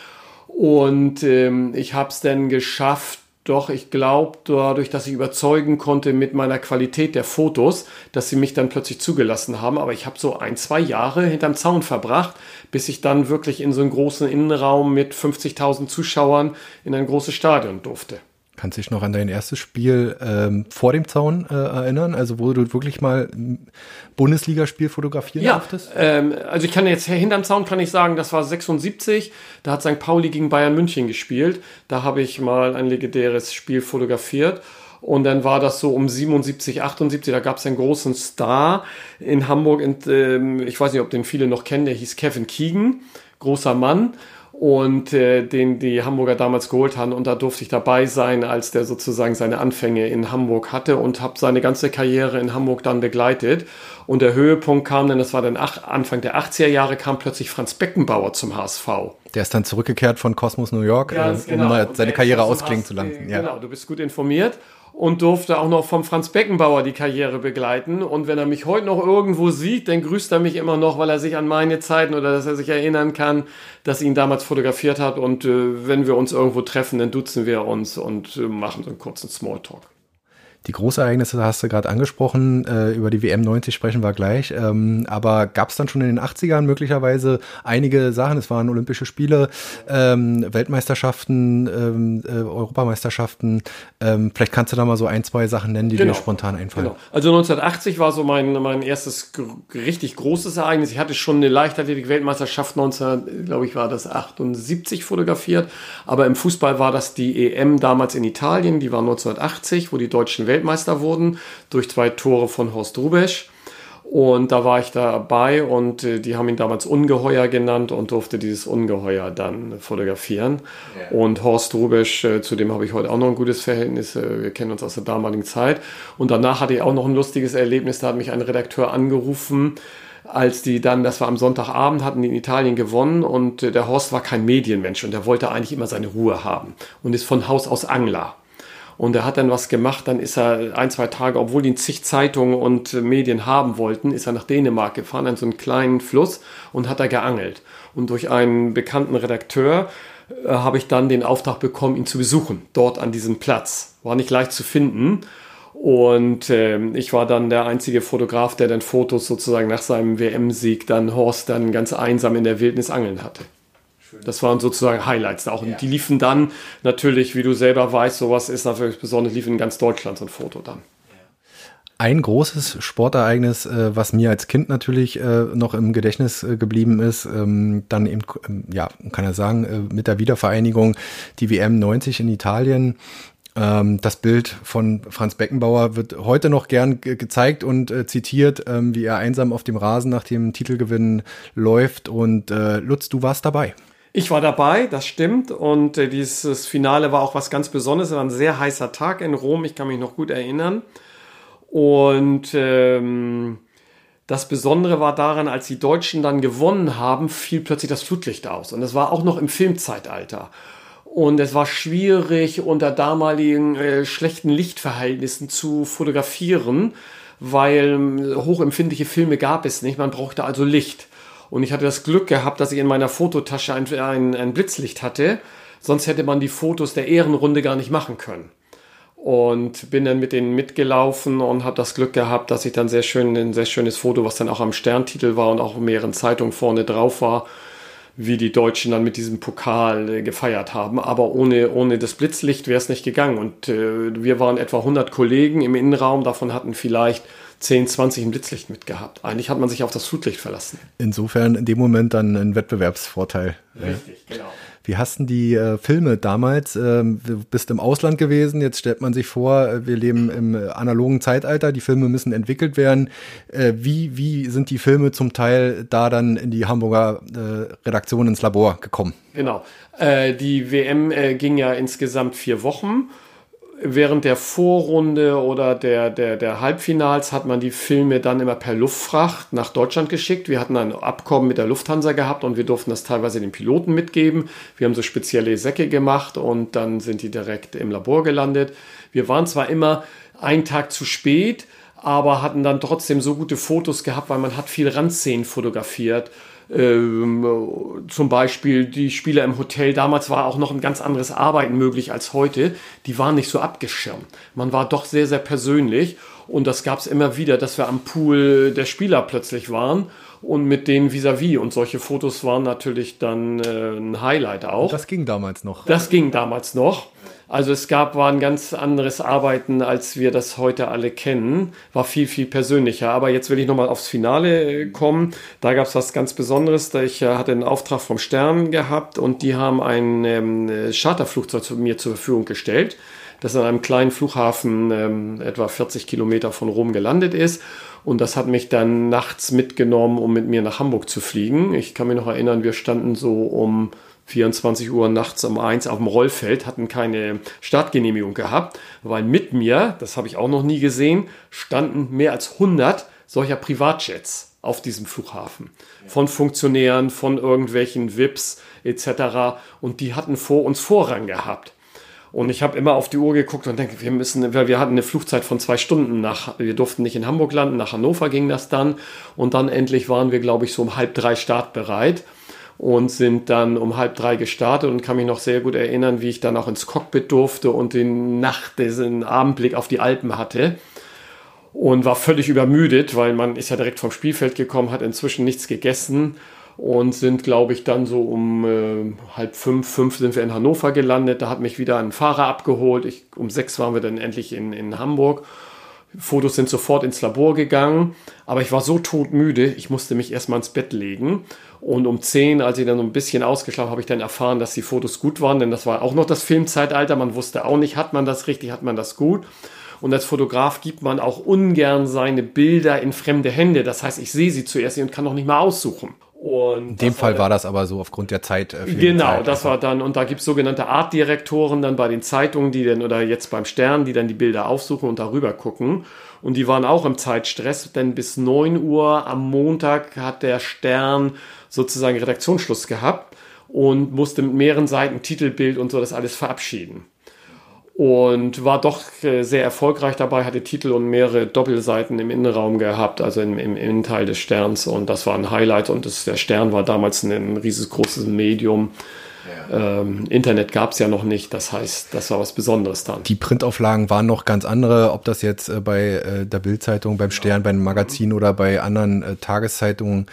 Und ähm, ich habe es dann geschafft, doch ich glaube, dadurch, dass ich überzeugen konnte mit meiner Qualität der Fotos, dass sie mich dann plötzlich zugelassen haben. Aber ich habe so ein, zwei Jahre hinterm Zaun verbracht, bis ich dann wirklich in so einen großen Innenraum mit 50.000 Zuschauern in ein großes Stadion durfte. Kannst du dich noch an dein erstes Spiel ähm, vor dem Zaun äh, erinnern? Also wo du wirklich mal ein Bundesligaspiel fotografieren ja, durftest? Ähm, also ich kann jetzt hinterm Zaun kann ich sagen, das war 76. Da hat St. Pauli gegen Bayern München gespielt. Da habe ich mal ein legendäres Spiel fotografiert. Und dann war das so um 77, 78, da gab es einen großen Star in Hamburg. Und, ähm, ich weiß nicht, ob den viele noch kennen, der hieß Kevin Keegan, großer Mann und äh, den die Hamburger damals geholt haben. Und da durfte ich dabei sein, als der sozusagen seine Anfänge in Hamburg hatte und habe seine ganze Karriere in Hamburg dann begleitet. Und der Höhepunkt kam dann, das war dann ach, Anfang der 80er Jahre, kam plötzlich Franz Beckenbauer zum HSV. Der ist dann zurückgekehrt von Cosmos New York, äh, um genau. seine Karriere ausklingen zu lassen. Ja. Genau, du bist gut informiert und durfte auch noch vom Franz Beckenbauer die Karriere begleiten. Und wenn er mich heute noch irgendwo sieht, dann grüßt er mich immer noch, weil er sich an meine Zeiten oder dass er sich erinnern kann, dass ihn damals fotografiert hat. Und äh, wenn wir uns irgendwo treffen, dann duzen wir uns und äh, machen so einen kurzen Smalltalk. Die Großereignisse hast du gerade angesprochen, äh, über die WM 90 sprechen wir gleich. Ähm, aber gab es dann schon in den 80ern möglicherweise einige Sachen? Es waren Olympische Spiele, ähm, Weltmeisterschaften, ähm, äh, Europameisterschaften. Ähm, vielleicht kannst du da mal so ein, zwei Sachen nennen, die genau. dir spontan einfallen. Genau. Also 1980 war so mein, mein erstes richtig großes Ereignis. Ich hatte schon eine Leichtathletik-Weltmeisterschaft 19, glaube ich, war das 78 fotografiert. Aber im Fußball war das die EM damals in Italien, die war 1980, wo die Deutschen Weltmeister wurden, durch zwei Tore von Horst Rubesch. Und da war ich dabei und äh, die haben ihn damals Ungeheuer genannt und durfte dieses Ungeheuer dann fotografieren. Ja. Und Horst Rubesch, äh, zu dem habe ich heute auch noch ein gutes Verhältnis. Äh, wir kennen uns aus der damaligen Zeit. Und danach hatte ich auch noch ein lustiges Erlebnis. Da hat mich ein Redakteur angerufen, als die dann, das war am Sonntagabend, hatten die in Italien gewonnen und der Horst war kein Medienmensch und der wollte eigentlich immer seine Ruhe haben und ist von Haus aus Angler. Und er hat dann was gemacht, dann ist er ein, zwei Tage, obwohl ihn zig Zeitungen und Medien haben wollten, ist er nach Dänemark gefahren, an so einen kleinen Fluss und hat da geangelt. Und durch einen bekannten Redakteur äh, habe ich dann den Auftrag bekommen, ihn zu besuchen, dort an diesem Platz. War nicht leicht zu finden. Und äh, ich war dann der einzige Fotograf, der dann Fotos sozusagen nach seinem WM-Sieg dann Horst dann ganz einsam in der Wildnis angeln hatte. Das waren sozusagen Highlights auch. Und ja. die liefen dann natürlich, wie du selber weißt, sowas ist natürlich besonders, liefen in ganz Deutschland so ein Foto dann. Ein großes Sportereignis, äh, was mir als Kind natürlich äh, noch im Gedächtnis äh, geblieben ist, ähm, dann eben, ähm, ja, kann er sagen, mit der Wiedervereinigung die WM 90 in Italien. Ähm, das Bild von Franz Beckenbauer wird heute noch gern ge gezeigt und äh, zitiert, ähm, wie er einsam auf dem Rasen nach dem Titelgewinn läuft. Und äh, Lutz, du warst dabei. Ich war dabei, das stimmt. Und äh, dieses Finale war auch was ganz Besonderes. Es war ein sehr heißer Tag in Rom, ich kann mich noch gut erinnern. Und ähm, das Besondere war daran, als die Deutschen dann gewonnen haben, fiel plötzlich das Flutlicht aus. Und das war auch noch im Filmzeitalter. Und es war schwierig, unter damaligen äh, schlechten Lichtverhältnissen zu fotografieren, weil äh, hochempfindliche Filme gab es nicht. Man brauchte also Licht. Und ich hatte das Glück gehabt, dass ich in meiner Fototasche ein, ein, ein Blitzlicht hatte. Sonst hätte man die Fotos der Ehrenrunde gar nicht machen können. Und bin dann mit denen mitgelaufen und habe das Glück gehabt, dass ich dann sehr schön, ein sehr schönes Foto, was dann auch am Sterntitel war und auch in mehreren Zeitungen vorne drauf war, wie die Deutschen dann mit diesem Pokal äh, gefeiert haben. Aber ohne, ohne das Blitzlicht wäre es nicht gegangen. Und äh, wir waren etwa 100 Kollegen im Innenraum, davon hatten vielleicht 10, 20 ein Blitzlicht mitgehabt. Eigentlich hat man sich auf das Flutlicht verlassen. Insofern in dem Moment dann ein Wettbewerbsvorteil. Richtig, ja. genau. Wie hast denn die äh, Filme damals? Ähm, du bist im Ausland gewesen, jetzt stellt man sich vor, äh, wir leben im äh, analogen Zeitalter, die Filme müssen entwickelt werden. Äh, wie, wie sind die Filme zum Teil da dann in die Hamburger äh, Redaktion ins Labor gekommen? Genau. Äh, die WM ging ja insgesamt vier Wochen während der Vorrunde oder der, der, der Halbfinals hat man die Filme dann immer per Luftfracht nach Deutschland geschickt. Wir hatten ein Abkommen mit der Lufthansa gehabt und wir durften das teilweise den Piloten mitgeben. Wir haben so spezielle Säcke gemacht und dann sind die direkt im Labor gelandet. Wir waren zwar immer einen Tag zu spät, aber hatten dann trotzdem so gute Fotos gehabt, weil man hat viel Randszenen fotografiert zum Beispiel die Spieler im Hotel, damals war auch noch ein ganz anderes Arbeiten möglich als heute, die waren nicht so abgeschirmt. Man war doch sehr, sehr persönlich und das gab es immer wieder, dass wir am Pool der Spieler plötzlich waren und mit denen vis-à-vis. -vis. Und solche Fotos waren natürlich dann äh, ein Highlight auch. Das ging damals noch. Das ging damals noch. Also es gab, war ein ganz anderes Arbeiten, als wir das heute alle kennen. War viel, viel persönlicher. Aber jetzt will ich nochmal aufs Finale äh, kommen. Da gab es was ganz Besonderes. Ich äh, hatte einen Auftrag vom Stern gehabt und die haben ein ähm, Charterflugzeug zu mir zur Verfügung gestellt, das an einem kleinen Flughafen ähm, etwa 40 Kilometer von Rom gelandet ist. Und das hat mich dann nachts mitgenommen, um mit mir nach Hamburg zu fliegen. Ich kann mich noch erinnern, wir standen so um 24 Uhr nachts um eins auf dem Rollfeld, hatten keine Startgenehmigung gehabt, weil mit mir, das habe ich auch noch nie gesehen, standen mehr als 100 solcher Privatjets auf diesem Flughafen. Von Funktionären, von irgendwelchen VIPs etc. Und die hatten vor uns Vorrang gehabt. Und ich habe immer auf die Uhr geguckt und denke, wir müssen, weil wir hatten eine Flugzeit von zwei Stunden nach, wir durften nicht in Hamburg landen, nach Hannover ging das dann. Und dann endlich waren wir, glaube ich, so um halb drei startbereit. Und sind dann um halb drei gestartet und kann mich noch sehr gut erinnern, wie ich dann auch ins Cockpit durfte und den Nacht, diesen Abendblick auf die Alpen hatte und war völlig übermüdet, weil man ist ja direkt vom Spielfeld gekommen, hat inzwischen nichts gegessen und sind, glaube ich, dann so um äh, halb fünf, fünf sind wir in Hannover gelandet. Da hat mich wieder ein Fahrer abgeholt. Ich, um sechs waren wir dann endlich in, in Hamburg. Fotos sind sofort ins Labor gegangen, aber ich war so todmüde, ich musste mich erstmal ins Bett legen. Und um zehn, als ich dann so ein bisschen ausgeschlafen habe, ich dann erfahren, dass die Fotos gut waren, denn das war auch noch das Filmzeitalter. Man wusste auch nicht, hat man das richtig, hat man das gut. Und als Fotograf gibt man auch ungern seine Bilder in fremde Hände. Das heißt, ich sehe sie zuerst und kann noch nicht mal aussuchen. Und in dem Fall war, das aber so aufgrund der Zeit. Äh, genau, Zeit das war dann, und da gibt es sogenannte Artdirektoren dann bei den Zeitungen, die dann, oder jetzt beim Stern, die dann die Bilder aufsuchen und darüber gucken. Und die waren auch im Zeitstress, denn bis 9 Uhr am Montag hat der Stern sozusagen Redaktionsschluss gehabt und musste mit mehreren Seiten Titelbild und so das alles verabschieden und war doch äh, sehr erfolgreich dabei, hatte Titel und mehrere Doppelseiten im Innenraum gehabt, also im, im Innenteil des Sterns und das war ein Highlight und das, der Stern war damals ein, ein riesengroßes Medium. Ja. Ähm, Internet gab es ja noch nicht, das heißt, das war was Besonderes dann. Die Printauflagen waren noch ganz andere, ob das jetzt äh, bei äh, der Bildzeitung, beim Stern, beim Magazin oder bei anderen äh, Tageszeitungen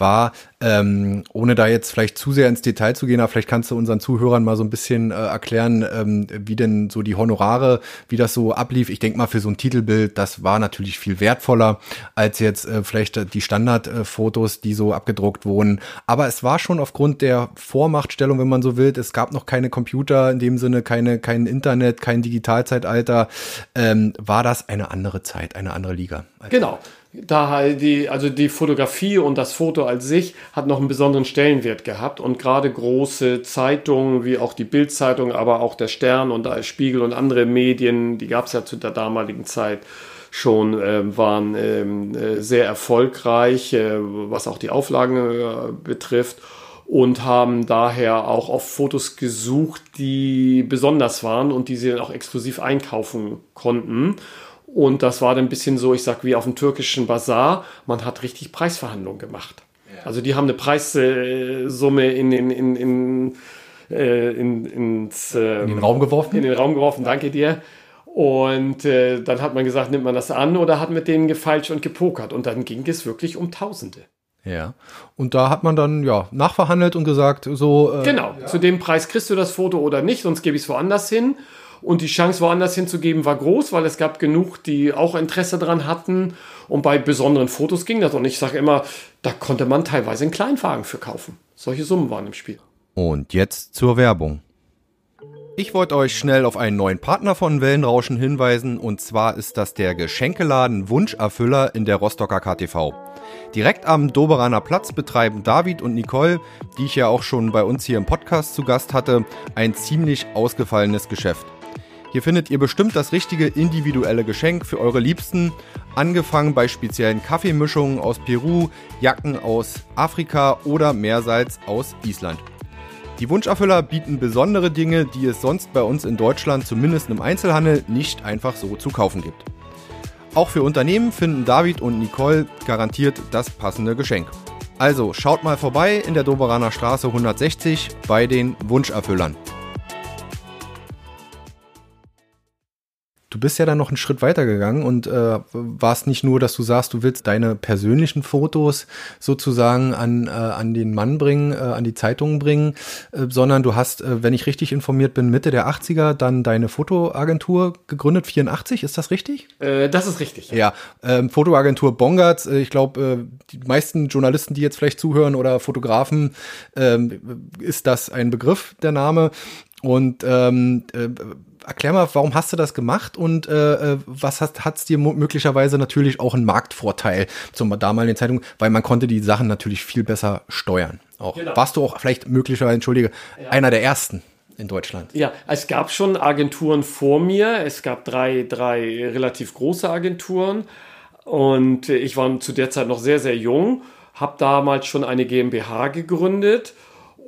war. Ähm, ohne da jetzt vielleicht zu sehr ins Detail zu gehen, aber vielleicht kannst du unseren Zuhörern mal so ein bisschen äh, erklären, ähm, wie denn so die Honorare, wie das so ablief. Ich denke mal, für so ein Titelbild, das war natürlich viel wertvoller als jetzt äh, vielleicht die Standardfotos, die so abgedruckt wurden. Aber es war schon aufgrund der Vormachtstellung, wenn man so will, es gab noch keine Computer, in dem Sinne keine, kein Internet, kein Digitalzeitalter, ähm, war das eine andere Zeit, eine andere Liga. Genau da halt die, also die Fotografie und das Foto als sich hat noch einen besonderen Stellenwert gehabt und gerade große Zeitungen wie auch die Bildzeitung, aber auch der Stern und der Spiegel und andere Medien, die gab es ja zu der damaligen Zeit schon, äh, waren ähm, äh, sehr erfolgreich, äh, was auch die Auflagen äh, betrifft und haben daher auch auf Fotos gesucht, die besonders waren und die sie dann auch exklusiv einkaufen konnten. Und das war dann ein bisschen so, ich sag, wie auf dem türkischen Bazar. Man hat richtig Preisverhandlungen gemacht. Ja. Also die haben eine Preissumme in, in, in, in, äh, in, ins, ähm, in den Raum geworfen. In den Raum geworfen, danke dir. Und äh, dann hat man gesagt, nimmt man das an oder hat mit denen gefeilscht und gepokert. Und dann ging es wirklich um Tausende. Ja. Und da hat man dann ja nachverhandelt und gesagt, so. Äh, genau, ja. zu dem Preis kriegst du das Foto oder nicht, sonst gebe ich es woanders hin. Und die Chance woanders hinzugeben war groß, weil es gab genug, die auch Interesse daran hatten. Und bei besonderen Fotos ging das. Und ich sage immer, da konnte man teilweise einen Kleinwagen für kaufen. Solche Summen waren im Spiel. Und jetzt zur Werbung. Ich wollte euch schnell auf einen neuen Partner von Wellenrauschen hinweisen und zwar ist das der Geschenkeladen Wunscherfüller in der Rostocker KTV. Direkt am Doberaner Platz betreiben David und Nicole, die ich ja auch schon bei uns hier im Podcast zu Gast hatte, ein ziemlich ausgefallenes Geschäft. Hier findet ihr bestimmt das richtige individuelle Geschenk für eure Liebsten, angefangen bei speziellen Kaffeemischungen aus Peru, Jacken aus Afrika oder Meersalz aus Island. Die Wunscherfüller bieten besondere Dinge, die es sonst bei uns in Deutschland zumindest im Einzelhandel nicht einfach so zu kaufen gibt. Auch für Unternehmen finden David und Nicole garantiert das passende Geschenk. Also schaut mal vorbei in der Doberaner Straße 160 bei den Wunscherfüllern. Du bist ja dann noch einen Schritt weiter gegangen und äh, warst nicht nur, dass du sagst, du willst deine persönlichen Fotos sozusagen an, äh, an den Mann bringen, äh, an die Zeitungen bringen, äh, sondern du hast, äh, wenn ich richtig informiert bin, Mitte der 80er dann deine Fotoagentur gegründet, 84, ist das richtig? Äh, das ist richtig. Ja, ja ähm, Fotoagentur Bongartz, äh, ich glaube, äh, die meisten Journalisten, die jetzt vielleicht zuhören oder Fotografen, äh, ist das ein Begriff, der Name. Und ähm, äh, erklär mal, warum hast du das gemacht und äh, äh was hat es dir möglicherweise natürlich auch einen Marktvorteil zum damaligen Zeitung, weil man konnte die Sachen natürlich viel besser steuern. Auch. Genau. Warst du auch vielleicht möglicherweise, entschuldige, ja. einer der ersten in Deutschland? Ja, es gab schon Agenturen vor mir. Es gab drei, drei relativ große Agenturen und ich war zu der Zeit noch sehr, sehr jung, habe damals schon eine GmbH gegründet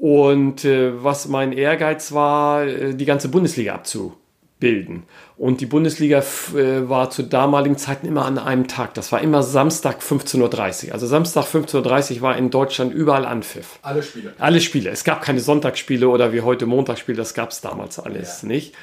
und äh, was mein Ehrgeiz war, äh, die ganze Bundesliga abzu bilden. Und die Bundesliga äh, war zu damaligen Zeiten immer an einem Tag. Das war immer Samstag 15.30 Uhr. Also Samstag 15.30 Uhr war in Deutschland überall Anpfiff. Alle Spiele. Alle Spiele. Es gab keine Sonntagsspiele oder wie heute Montagsspiele. Das gab es damals alles ja. nicht.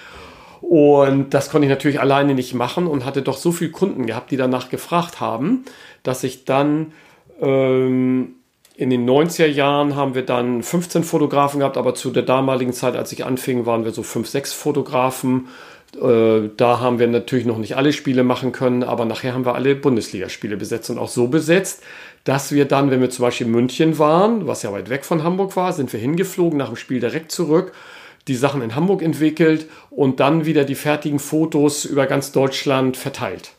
Und das konnte ich natürlich alleine nicht machen und hatte doch so viele Kunden gehabt, die danach gefragt haben, dass ich dann ähm, in den 90er Jahren haben wir dann 15 Fotografen gehabt, aber zu der damaligen Zeit, als ich anfing, waren wir so 5, 6 Fotografen. Äh, da haben wir natürlich noch nicht alle Spiele machen können, aber nachher haben wir alle Bundesligaspiele besetzt und auch so besetzt, dass wir dann, wenn wir zum Beispiel in München waren, was ja weit weg von Hamburg war, sind wir hingeflogen, nach dem Spiel direkt zurück, die Sachen in Hamburg entwickelt und dann wieder die fertigen Fotos über ganz Deutschland verteilt.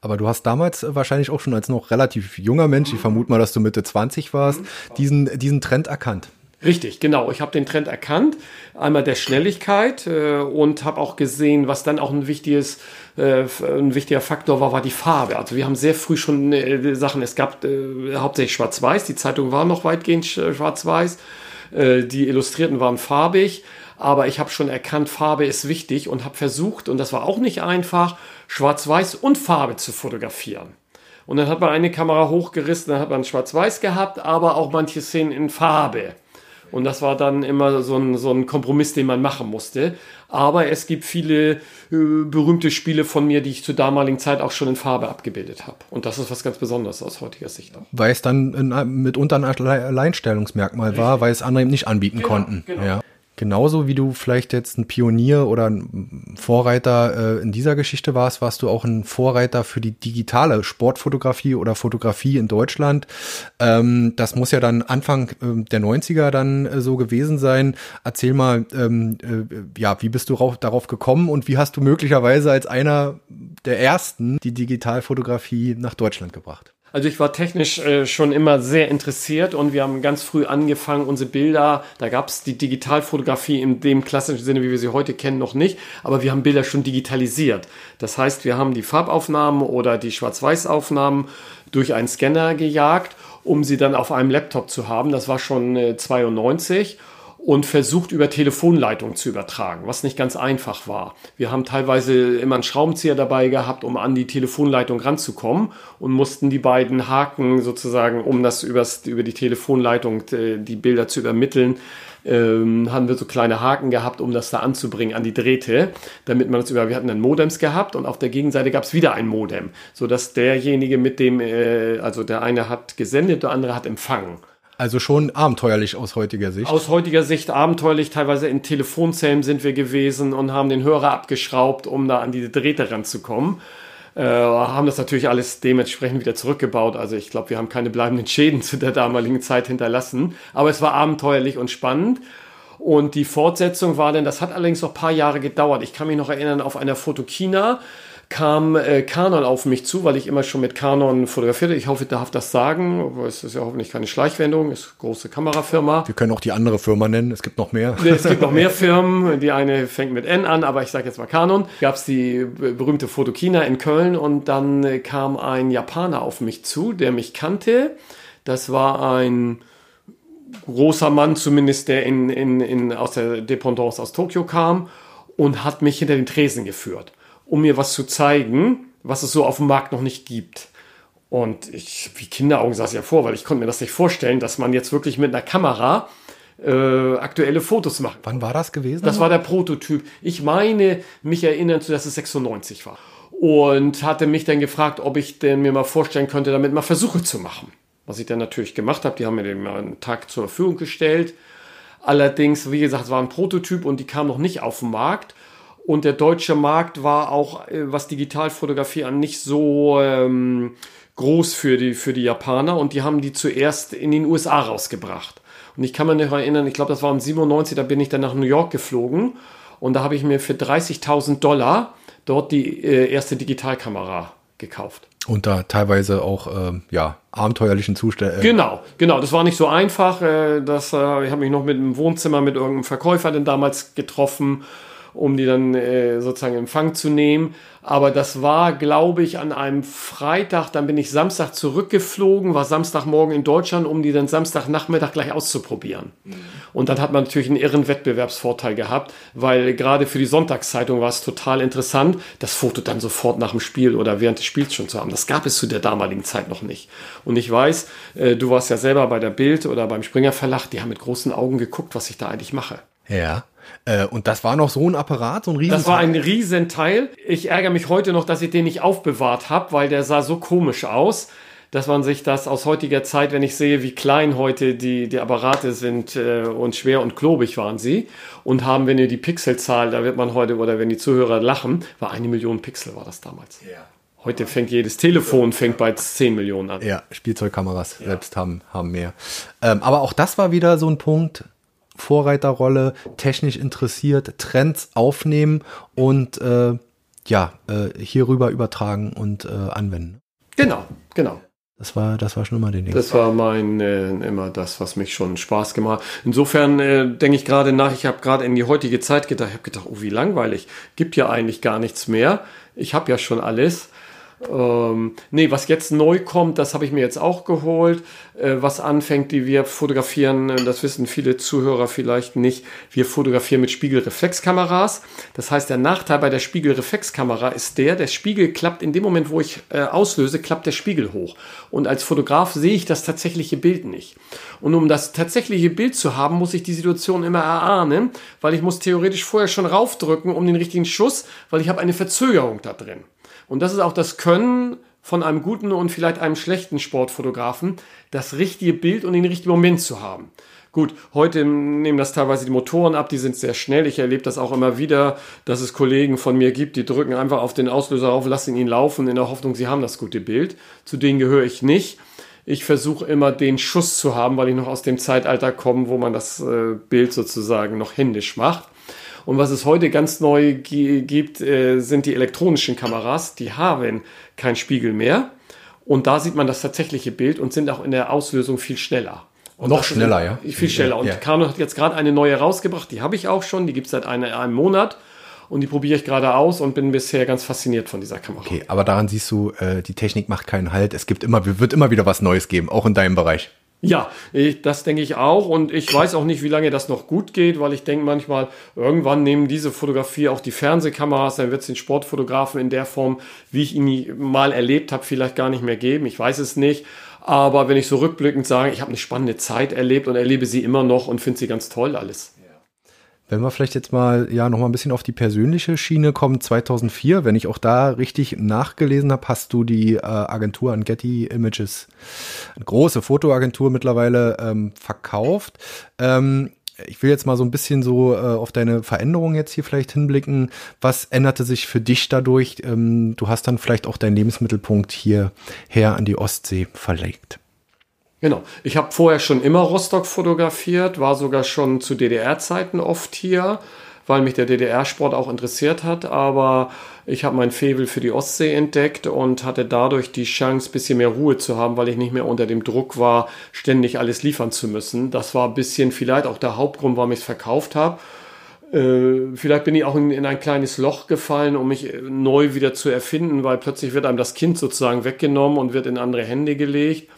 Aber du hast damals wahrscheinlich auch schon als noch relativ junger Mensch, ich vermute mal, dass du Mitte 20 warst, diesen, diesen Trend erkannt. Richtig, genau. Ich habe den Trend erkannt, einmal der Schnelligkeit äh, und habe auch gesehen, was dann auch ein wichtiges, äh, ein wichtiger Faktor war, war die Farbe. Also wir haben sehr früh schon äh, Sachen. Es gab äh, hauptsächlich Schwarz-Weiß. Die Zeitung war noch weitgehend Schwarz-Weiß. Äh, die Illustrierten waren farbig, aber ich habe schon erkannt, Farbe ist wichtig und habe versucht, und das war auch nicht einfach, Schwarz-Weiß und Farbe zu fotografieren. Und dann hat man eine Kamera hochgerissen, dann hat man Schwarz-Weiß gehabt, aber auch manche Szenen in Farbe. Und das war dann immer so ein, so ein Kompromiss, den man machen musste. Aber es gibt viele äh, berühmte Spiele von mir, die ich zur damaligen Zeit auch schon in Farbe abgebildet habe. Und das ist was ganz Besonderes aus heutiger Sicht. Weil es dann in, mitunter ein Alleinstellungsmerkmal Richtig. war, weil es andere eben nicht anbieten genau, konnten. Genau. Ja. Genauso wie du vielleicht jetzt ein Pionier oder ein Vorreiter äh, in dieser Geschichte warst, warst du auch ein Vorreiter für die digitale Sportfotografie oder Fotografie in Deutschland. Ähm, das muss ja dann Anfang äh, der 90er dann äh, so gewesen sein. Erzähl mal, ähm, äh, ja, wie bist du darauf gekommen und wie hast du möglicherweise als einer der ersten die Digitalfotografie nach Deutschland gebracht? Also ich war technisch äh, schon immer sehr interessiert und wir haben ganz früh angefangen, unsere Bilder, da gab es die Digitalfotografie in dem klassischen Sinne, wie wir sie heute kennen, noch nicht, aber wir haben Bilder schon digitalisiert. Das heißt, wir haben die Farbaufnahmen oder die Schwarz-Weiß-Aufnahmen durch einen Scanner gejagt, um sie dann auf einem Laptop zu haben. Das war schon äh, 92 und versucht über Telefonleitung zu übertragen, was nicht ganz einfach war. Wir haben teilweise immer einen Schraubenzieher dabei gehabt, um an die Telefonleitung ranzukommen und mussten die beiden Haken sozusagen, um das übers, über die Telefonleitung äh, die Bilder zu übermitteln, ähm, haben wir so kleine Haken gehabt, um das da anzubringen an die Drähte, damit man das über, wir hatten dann Modems gehabt und auf der Gegenseite gab es wieder ein Modem, sodass derjenige mit dem, äh, also der eine hat gesendet, der andere hat empfangen. Also schon abenteuerlich aus heutiger Sicht. Aus heutiger Sicht abenteuerlich. Teilweise in Telefonzellen sind wir gewesen und haben den Hörer abgeschraubt, um da an die Drähte ranzukommen. Äh, haben das natürlich alles dementsprechend wieder zurückgebaut. Also ich glaube, wir haben keine bleibenden Schäden zu der damaligen Zeit hinterlassen. Aber es war abenteuerlich und spannend. Und die Fortsetzung war denn, das hat allerdings noch ein paar Jahre gedauert. Ich kann mich noch erinnern, auf einer Fotokina kam äh, Canon auf mich zu, weil ich immer schon mit Canon fotografierte. Ich hoffe, ich darf das sagen. Es ist ja hoffentlich keine Schleichwendung, ist eine große Kamerafirma. Wir können auch die andere Firma nennen, es gibt noch mehr. Es gibt noch mehr Firmen. Die eine fängt mit N an, aber ich sage jetzt mal Canon. Gab es die berühmte Fotokina in Köln und dann äh, kam ein Japaner auf mich zu, der mich kannte. Das war ein großer Mann, zumindest der in, in, in, aus der Dependance aus Tokio kam und hat mich hinter den Tresen geführt um mir was zu zeigen, was es so auf dem Markt noch nicht gibt. Und ich, wie Kinderaugen saß ja vor, weil ich konnte mir das nicht vorstellen, dass man jetzt wirklich mit einer Kamera äh, aktuelle Fotos macht. Wann war das gewesen? Das war der Prototyp. Ich meine, mich erinnern zu, dass es 96 war. Und hatte mich dann gefragt, ob ich denn mir mal vorstellen könnte, damit mal Versuche zu machen. Was ich dann natürlich gemacht habe, die haben mir den mal einen Tag zur Verfügung gestellt. Allerdings, wie gesagt, es war ein Prototyp und die kam noch nicht auf den Markt. Und der deutsche Markt war auch, äh, was Digitalfotografie an, nicht so ähm, groß für die, für die Japaner. Und die haben die zuerst in den USA rausgebracht. Und ich kann mich noch erinnern, ich glaube, das war im 97, da bin ich dann nach New York geflogen. Und da habe ich mir für 30.000 Dollar dort die äh, erste Digitalkamera gekauft. Unter teilweise auch äh, ja, abenteuerlichen Zuständen. Genau, genau. Das war nicht so einfach. Äh, das, äh, ich habe mich noch mit dem Wohnzimmer mit irgendeinem Verkäufer denn damals getroffen um die dann äh, sozusagen in Empfang zu nehmen. Aber das war, glaube ich, an einem Freitag. Dann bin ich Samstag zurückgeflogen, war Samstagmorgen in Deutschland, um die dann Samstagnachmittag gleich auszuprobieren. Mhm. Und dann hat man natürlich einen irren Wettbewerbsvorteil gehabt, weil gerade für die Sonntagszeitung war es total interessant, das Foto dann sofort nach dem Spiel oder während des Spiels schon zu haben. Das gab es zu der damaligen Zeit noch nicht. Und ich weiß, äh, du warst ja selber bei der Bild oder beim Springer Verlag, die haben mit großen Augen geguckt, was ich da eigentlich mache. Ja. Äh, und das war noch so ein Apparat, so ein Riesenteil? Das war ein Riesenteil. Ich ärgere mich heute noch, dass ich den nicht aufbewahrt habe, weil der sah so komisch aus, dass man sich das aus heutiger Zeit, wenn ich sehe, wie klein heute die, die Apparate sind äh, und schwer und klobig waren sie und haben, wenn ihr die Pixelzahl, da wird man heute, oder wenn die Zuhörer lachen, war eine Million Pixel war das damals. Ja. Heute fängt jedes Telefon fängt bei 10 Millionen an. Ja, Spielzeugkameras ja. selbst haben, haben mehr. Ähm, aber auch das war wieder so ein Punkt, Vorreiterrolle, technisch interessiert, Trends aufnehmen und äh, ja, äh, hierüber übertragen und äh, anwenden. Genau, genau. Das war, das war schon immer den Ding. Das war mein äh, immer das, was mich schon Spaß gemacht. Insofern äh, denke ich gerade nach. Ich habe gerade in die heutige Zeit gedacht. Ich habe gedacht, oh wie langweilig. Gibt ja eigentlich gar nichts mehr. Ich habe ja schon alles. Ähm, nee, was jetzt neu kommt, das habe ich mir jetzt auch geholt. Äh, was anfängt, die wir fotografieren, äh, das wissen viele Zuhörer vielleicht nicht. Wir fotografieren mit Spiegelreflexkameras. Das heißt, der Nachteil bei der Spiegelreflexkamera ist der, der Spiegel klappt in dem Moment, wo ich äh, auslöse, klappt der Spiegel hoch. Und als Fotograf sehe ich das tatsächliche Bild nicht. Und um das tatsächliche Bild zu haben, muss ich die Situation immer erahnen, weil ich muss theoretisch vorher schon raufdrücken um den richtigen Schuss, weil ich habe eine Verzögerung da drin. Und das ist auch das Können von einem guten und vielleicht einem schlechten Sportfotografen, das richtige Bild und den richtigen Moment zu haben. Gut, heute nehmen das teilweise die Motoren ab, die sind sehr schnell. Ich erlebe das auch immer wieder, dass es Kollegen von mir gibt, die drücken einfach auf den Auslöser auf, lassen ihn laufen in der Hoffnung, sie haben das gute Bild. Zu denen gehöre ich nicht. Ich versuche immer den Schuss zu haben, weil ich noch aus dem Zeitalter komme, wo man das äh, Bild sozusagen noch händisch macht. Und was es heute ganz neu gibt, äh, sind die elektronischen Kameras. Die haben keinen Spiegel mehr. Und da sieht man das tatsächliche Bild und sind auch in der Auslösung viel schneller. Und noch schneller, ja. Viel schneller. Und ja. Kano hat jetzt gerade eine neue rausgebracht, die habe ich auch schon, die gibt es seit eine, einem Monat. Und die probiere ich gerade aus und bin bisher ganz fasziniert von dieser Kamera. Okay, aber daran siehst du, äh, die Technik macht keinen Halt. Es gibt immer, wird immer wieder was Neues geben, auch in deinem Bereich. Ja, das denke ich auch. Und ich weiß auch nicht, wie lange das noch gut geht, weil ich denke manchmal, irgendwann nehmen diese Fotografie auch die Fernsehkameras, dann wird es den Sportfotografen in der Form, wie ich ihn mal erlebt habe, vielleicht gar nicht mehr geben. Ich weiß es nicht. Aber wenn ich so rückblickend sage, ich habe eine spannende Zeit erlebt und erlebe sie immer noch und finde sie ganz toll alles. Wenn wir vielleicht jetzt mal ja noch mal ein bisschen auf die persönliche Schiene kommen, 2004, wenn ich auch da richtig nachgelesen habe, hast du die äh, Agentur an Getty Images, eine große Fotoagentur mittlerweile ähm, verkauft. Ähm, ich will jetzt mal so ein bisschen so äh, auf deine Veränderung jetzt hier vielleicht hinblicken. Was änderte sich für dich dadurch? Ähm, du hast dann vielleicht auch deinen Lebensmittelpunkt hierher an die Ostsee verlegt. Genau. Ich habe vorher schon immer Rostock fotografiert, war sogar schon zu DDR-Zeiten oft hier, weil mich der DDR-Sport auch interessiert hat. Aber ich habe mein Faible für die Ostsee entdeckt und hatte dadurch die Chance, bisschen mehr Ruhe zu haben, weil ich nicht mehr unter dem Druck war, ständig alles liefern zu müssen. Das war ein bisschen vielleicht auch der Hauptgrund, warum ich es verkauft habe. Äh, vielleicht bin ich auch in, in, ein kleines Loch gefallen, um mich neu wieder zu erfinden, weil plötzlich wird einem das Kind sozusagen weggenommen und wird in andere Hände gelegt.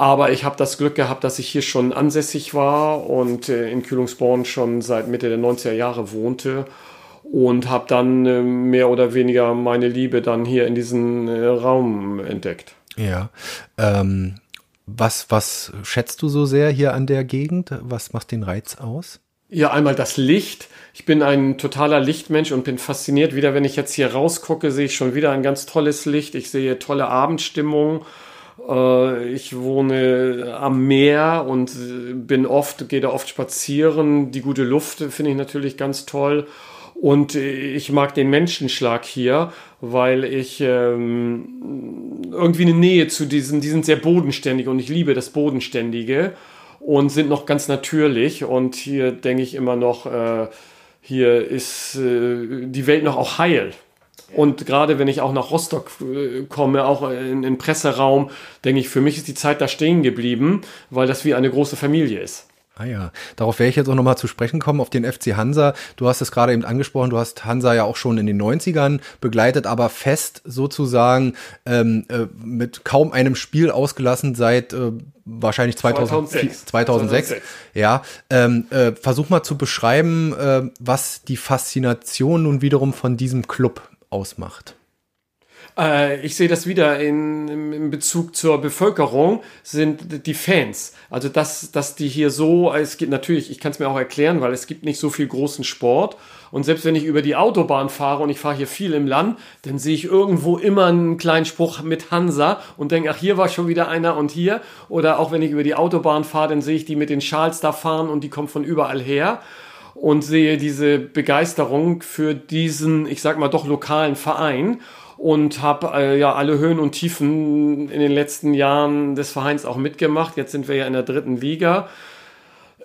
Aber ich habe das Glück gehabt, dass ich hier schon ansässig war und äh, in Kühlungsborn schon seit Mitte der 90er Jahre wohnte und habe dann äh, mehr oder weniger meine Liebe dann hier in diesen äh, Raum entdeckt. Ja. Ähm, was, was schätzt du so sehr hier an der Gegend? Was macht den Reiz aus? Ja, einmal das Licht. Ich bin ein totaler Lichtmensch und bin fasziniert. Wieder, wenn ich jetzt hier rausgucke, sehe ich schon wieder ein ganz tolles Licht. Ich sehe tolle Abendstimmung ich wohne am Meer und bin oft, gehe da oft spazieren. Die gute Luft finde ich natürlich ganz toll. Und ich mag den Menschenschlag hier, weil ich ähm, irgendwie eine Nähe zu diesen, die sind sehr bodenständig und ich liebe das Bodenständige und sind noch ganz natürlich. Und hier denke ich immer noch, äh, hier ist äh, die Welt noch auch heil. Und gerade wenn ich auch nach Rostock äh, komme, auch in den Presseraum, denke ich, für mich ist die Zeit da stehen geblieben, weil das wie eine große Familie ist. Ah ja, darauf werde ich jetzt auch nochmal zu sprechen kommen, auf den FC Hansa. Du hast es gerade eben angesprochen, du hast Hansa ja auch schon in den 90ern begleitet, aber fest sozusagen ähm, äh, mit kaum einem Spiel ausgelassen seit äh, wahrscheinlich 2006. 2006. 2006. Ja, ähm, äh, versuch mal zu beschreiben, äh, was die Faszination nun wiederum von diesem Club ausmacht. Äh, ich sehe das wieder in, in Bezug zur Bevölkerung, sind die Fans. Also, dass, dass die hier so, es gibt natürlich, ich kann es mir auch erklären, weil es gibt nicht so viel großen Sport. Und selbst wenn ich über die Autobahn fahre und ich fahre hier viel im Land, dann sehe ich irgendwo immer einen kleinen Spruch mit Hansa und denke, ach, hier war schon wieder einer und hier. Oder auch wenn ich über die Autobahn fahre, dann sehe ich die mit den Schals da fahren und die kommen von überall her und sehe diese Begeisterung für diesen, ich sag mal doch lokalen Verein und habe äh, ja alle Höhen und Tiefen in den letzten Jahren des Vereins auch mitgemacht. Jetzt sind wir ja in der dritten Liga.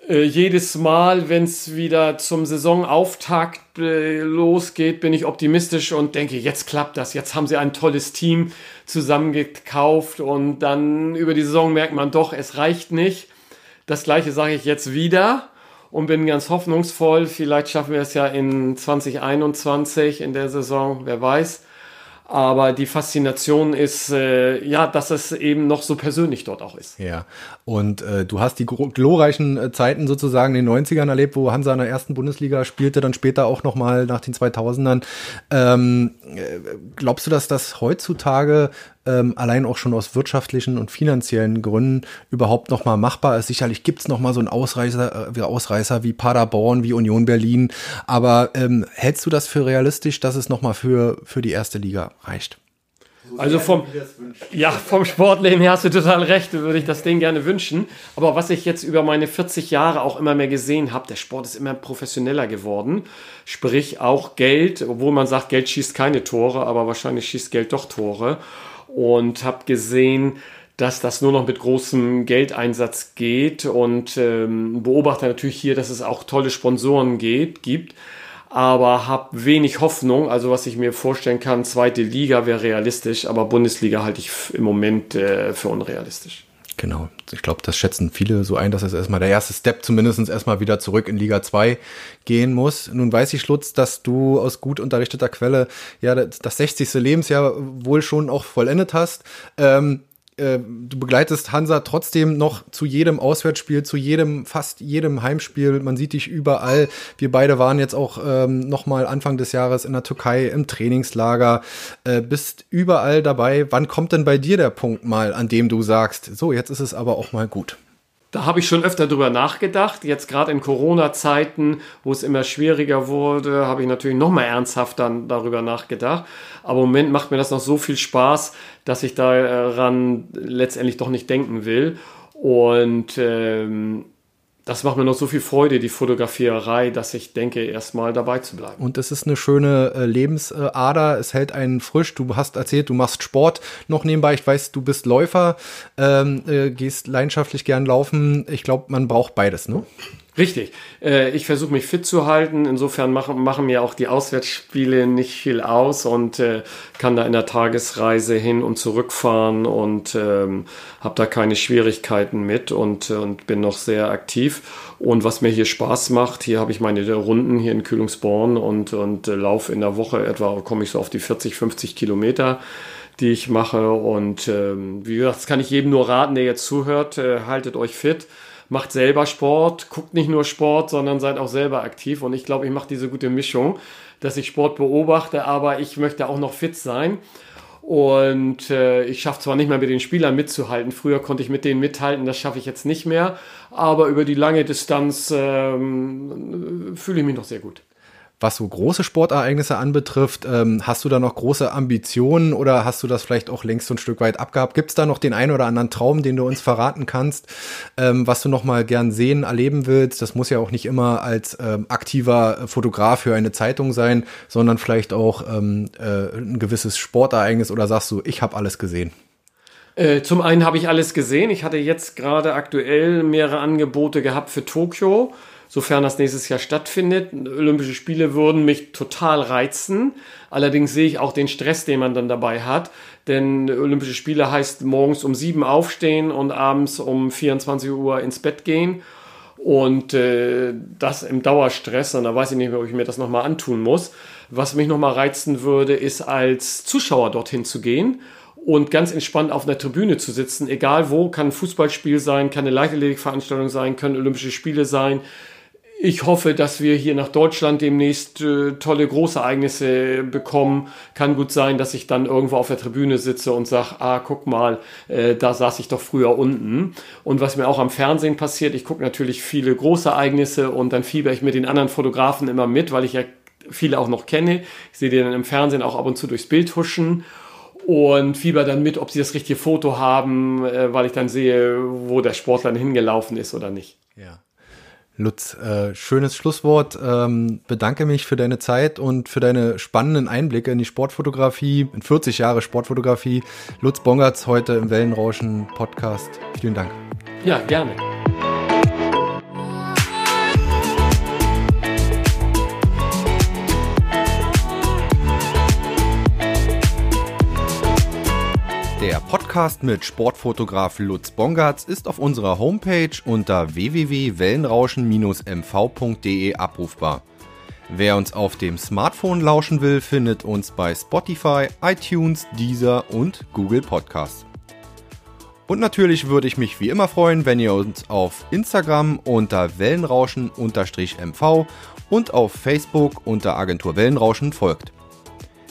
Äh, jedes Mal, wenn es wieder zum Saisonauftakt äh, losgeht, bin ich optimistisch und denke, jetzt klappt das. Jetzt haben sie ein tolles Team zusammengekauft und dann über die Saison merkt man doch, es reicht nicht. Das gleiche sage ich jetzt wieder und bin ganz hoffnungsvoll. Vielleicht schaffen wir es ja in 2021 in der Saison, wer weiß. Aber die Faszination ist, äh, ja, dass es eben noch so persönlich dort auch ist. Ja, und äh, du hast die glorreichen äh, Zeiten sozusagen in den 90ern erlebt, wo Hansa in der ersten Bundesliga spielte, dann später auch nochmal nach den 2000ern. Ähm, äh, glaubst du, dass das heutzutage ähm, allein auch schon aus wirtschaftlichen und finanziellen Gründen überhaupt noch mal machbar ist. Sicherlich gibt es noch mal so einen Ausreißer, äh, Ausreißer wie Paderborn, wie Union Berlin. Aber ähm, hältst du das für realistisch, dass es noch mal für, für die erste Liga reicht? Also vom, ja, vom Sportleben her hast du total recht, würde ich das denen gerne wünschen. Aber was ich jetzt über meine 40 Jahre auch immer mehr gesehen habe, der Sport ist immer professioneller geworden. Sprich auch Geld, obwohl man sagt, Geld schießt keine Tore, aber wahrscheinlich schießt Geld doch Tore und habe gesehen, dass das nur noch mit großem Geldeinsatz geht und ähm, beobachte natürlich hier, dass es auch tolle Sponsoren geht, gibt, aber habe wenig Hoffnung. Also was ich mir vorstellen kann, zweite Liga wäre realistisch, aber Bundesliga halte ich im Moment äh, für unrealistisch. Genau. Ich glaube, das schätzen viele so ein, dass es erstmal der erste Step zumindest erstmal wieder zurück in Liga 2 gehen muss. Nun weiß ich, Schlutz, dass du aus gut unterrichteter Quelle ja das 60. Lebensjahr wohl schon auch vollendet hast. Ähm, äh, du begleitest Hansa trotzdem noch zu jedem Auswärtsspiel, zu jedem, fast jedem Heimspiel. Man sieht dich überall. Wir beide waren jetzt auch ähm, noch mal Anfang des Jahres in der Türkei im Trainingslager. Äh, bist überall dabei. Wann kommt denn bei dir der Punkt mal, an dem du sagst, so, jetzt ist es aber auch mal gut? Da habe ich schon öfter drüber nachgedacht. Jetzt gerade in Corona-Zeiten, wo es immer schwieriger wurde, habe ich natürlich noch mal ernsthafter darüber nachgedacht. Aber im Moment macht mir das noch so viel Spaß, dass ich daran letztendlich doch nicht denken will. Und ähm, das macht mir noch so viel Freude, die Fotografiererei, dass ich denke, erstmal dabei zu bleiben. Und es ist eine schöne äh, Lebensader. Es hält einen frisch. Du hast erzählt, du machst Sport noch nebenbei. Ich weiß, du bist Läufer, ähm, äh, gehst leidenschaftlich gern laufen. Ich glaube, man braucht beides, ne? Richtig. Äh, ich versuche mich fit zu halten. Insofern machen, machen mir auch die Auswärtsspiele nicht viel aus und äh, kann da in der Tagesreise hin und zurückfahren und ähm, habe da keine Schwierigkeiten mit und, und bin noch sehr aktiv. Und was mir hier Spaß macht, hier habe ich meine Runden hier in Kühlungsborn und, und äh, laufe in der Woche etwa, komme ich so auf die 40, 50 Kilometer die ich mache. Und ähm, wie gesagt, das kann ich jedem nur raten, der jetzt zuhört. Äh, haltet euch fit macht selber Sport, guckt nicht nur Sport, sondern seid auch selber aktiv. Und ich glaube, ich mache diese gute Mischung, dass ich Sport beobachte, aber ich möchte auch noch fit sein. Und äh, ich schaffe zwar nicht mehr mit den Spielern mitzuhalten, früher konnte ich mit denen mithalten, das schaffe ich jetzt nicht mehr, aber über die lange Distanz ähm, fühle ich mich noch sehr gut. Was so große Sportereignisse anbetrifft, ähm, hast du da noch große Ambitionen oder hast du das vielleicht auch längst so ein Stück weit abgehabt? Gibt es da noch den einen oder anderen Traum, den du uns verraten kannst, ähm, was du noch mal gern sehen, erleben willst? Das muss ja auch nicht immer als ähm, aktiver Fotograf für eine Zeitung sein, sondern vielleicht auch ähm, äh, ein gewisses Sportereignis oder sagst du, ich habe alles gesehen? Äh, zum einen habe ich alles gesehen. Ich hatte jetzt gerade aktuell mehrere Angebote gehabt für Tokio sofern das nächstes Jahr stattfindet. Olympische Spiele würden mich total reizen. Allerdings sehe ich auch den Stress, den man dann dabei hat. Denn Olympische Spiele heißt morgens um sieben aufstehen und abends um 24 Uhr ins Bett gehen. Und äh, das im Dauerstress, und da weiß ich nicht mehr, ob ich mir das nochmal antun muss. Was mich nochmal reizen würde, ist als Zuschauer dorthin zu gehen und ganz entspannt auf einer Tribüne zu sitzen, egal wo, kann ein Fußballspiel sein, kann eine Leichtathletikveranstaltung sein, können Olympische Spiele sein. Ich hoffe, dass wir hier nach Deutschland demnächst äh, tolle Großereignisse bekommen. Kann gut sein, dass ich dann irgendwo auf der Tribüne sitze und sage, ah, guck mal, äh, da saß ich doch früher unten. Und was mir auch am Fernsehen passiert, ich gucke natürlich viele Großereignisse und dann fieber ich mit den anderen Fotografen immer mit, weil ich ja viele auch noch kenne. Ich sehe die dann im Fernsehen auch ab und zu durchs Bild huschen und fieber dann mit, ob sie das richtige Foto haben, äh, weil ich dann sehe, wo der Sportler hingelaufen ist oder nicht. Ja. Lutz, äh, schönes Schlusswort. Ähm, bedanke mich für deine Zeit und für deine spannenden Einblicke in die Sportfotografie, in 40 Jahre Sportfotografie. Lutz Bongertz heute im Wellenrauschen Podcast. Vielen Dank. Ja, gerne. Podcast mit Sportfotograf Lutz Bongartz ist auf unserer Homepage unter www.wellenrauschen-mv.de abrufbar. Wer uns auf dem Smartphone lauschen will, findet uns bei Spotify, iTunes, Deezer und Google Podcasts. Und natürlich würde ich mich wie immer freuen, wenn ihr uns auf Instagram unter Wellenrauschen-mv und auf Facebook unter Agentur Wellenrauschen folgt.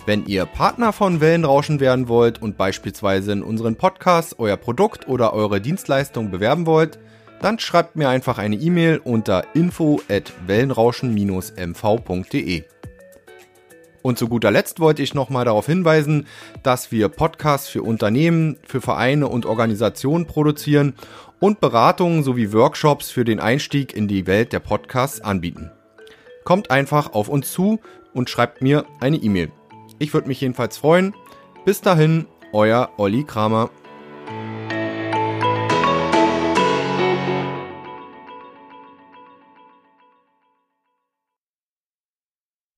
Wenn ihr Partner von Wellenrauschen werden wollt und beispielsweise in unseren Podcasts euer Produkt oder eure Dienstleistung bewerben wollt, dann schreibt mir einfach eine E-Mail unter info at wellenrauschen-mv.de. Und zu guter Letzt wollte ich nochmal darauf hinweisen, dass wir Podcasts für Unternehmen, für Vereine und Organisationen produzieren und Beratungen sowie Workshops für den Einstieg in die Welt der Podcasts anbieten. Kommt einfach auf uns zu und schreibt mir eine E-Mail. Ich würde mich jedenfalls freuen. Bis dahin, euer Olli Kramer.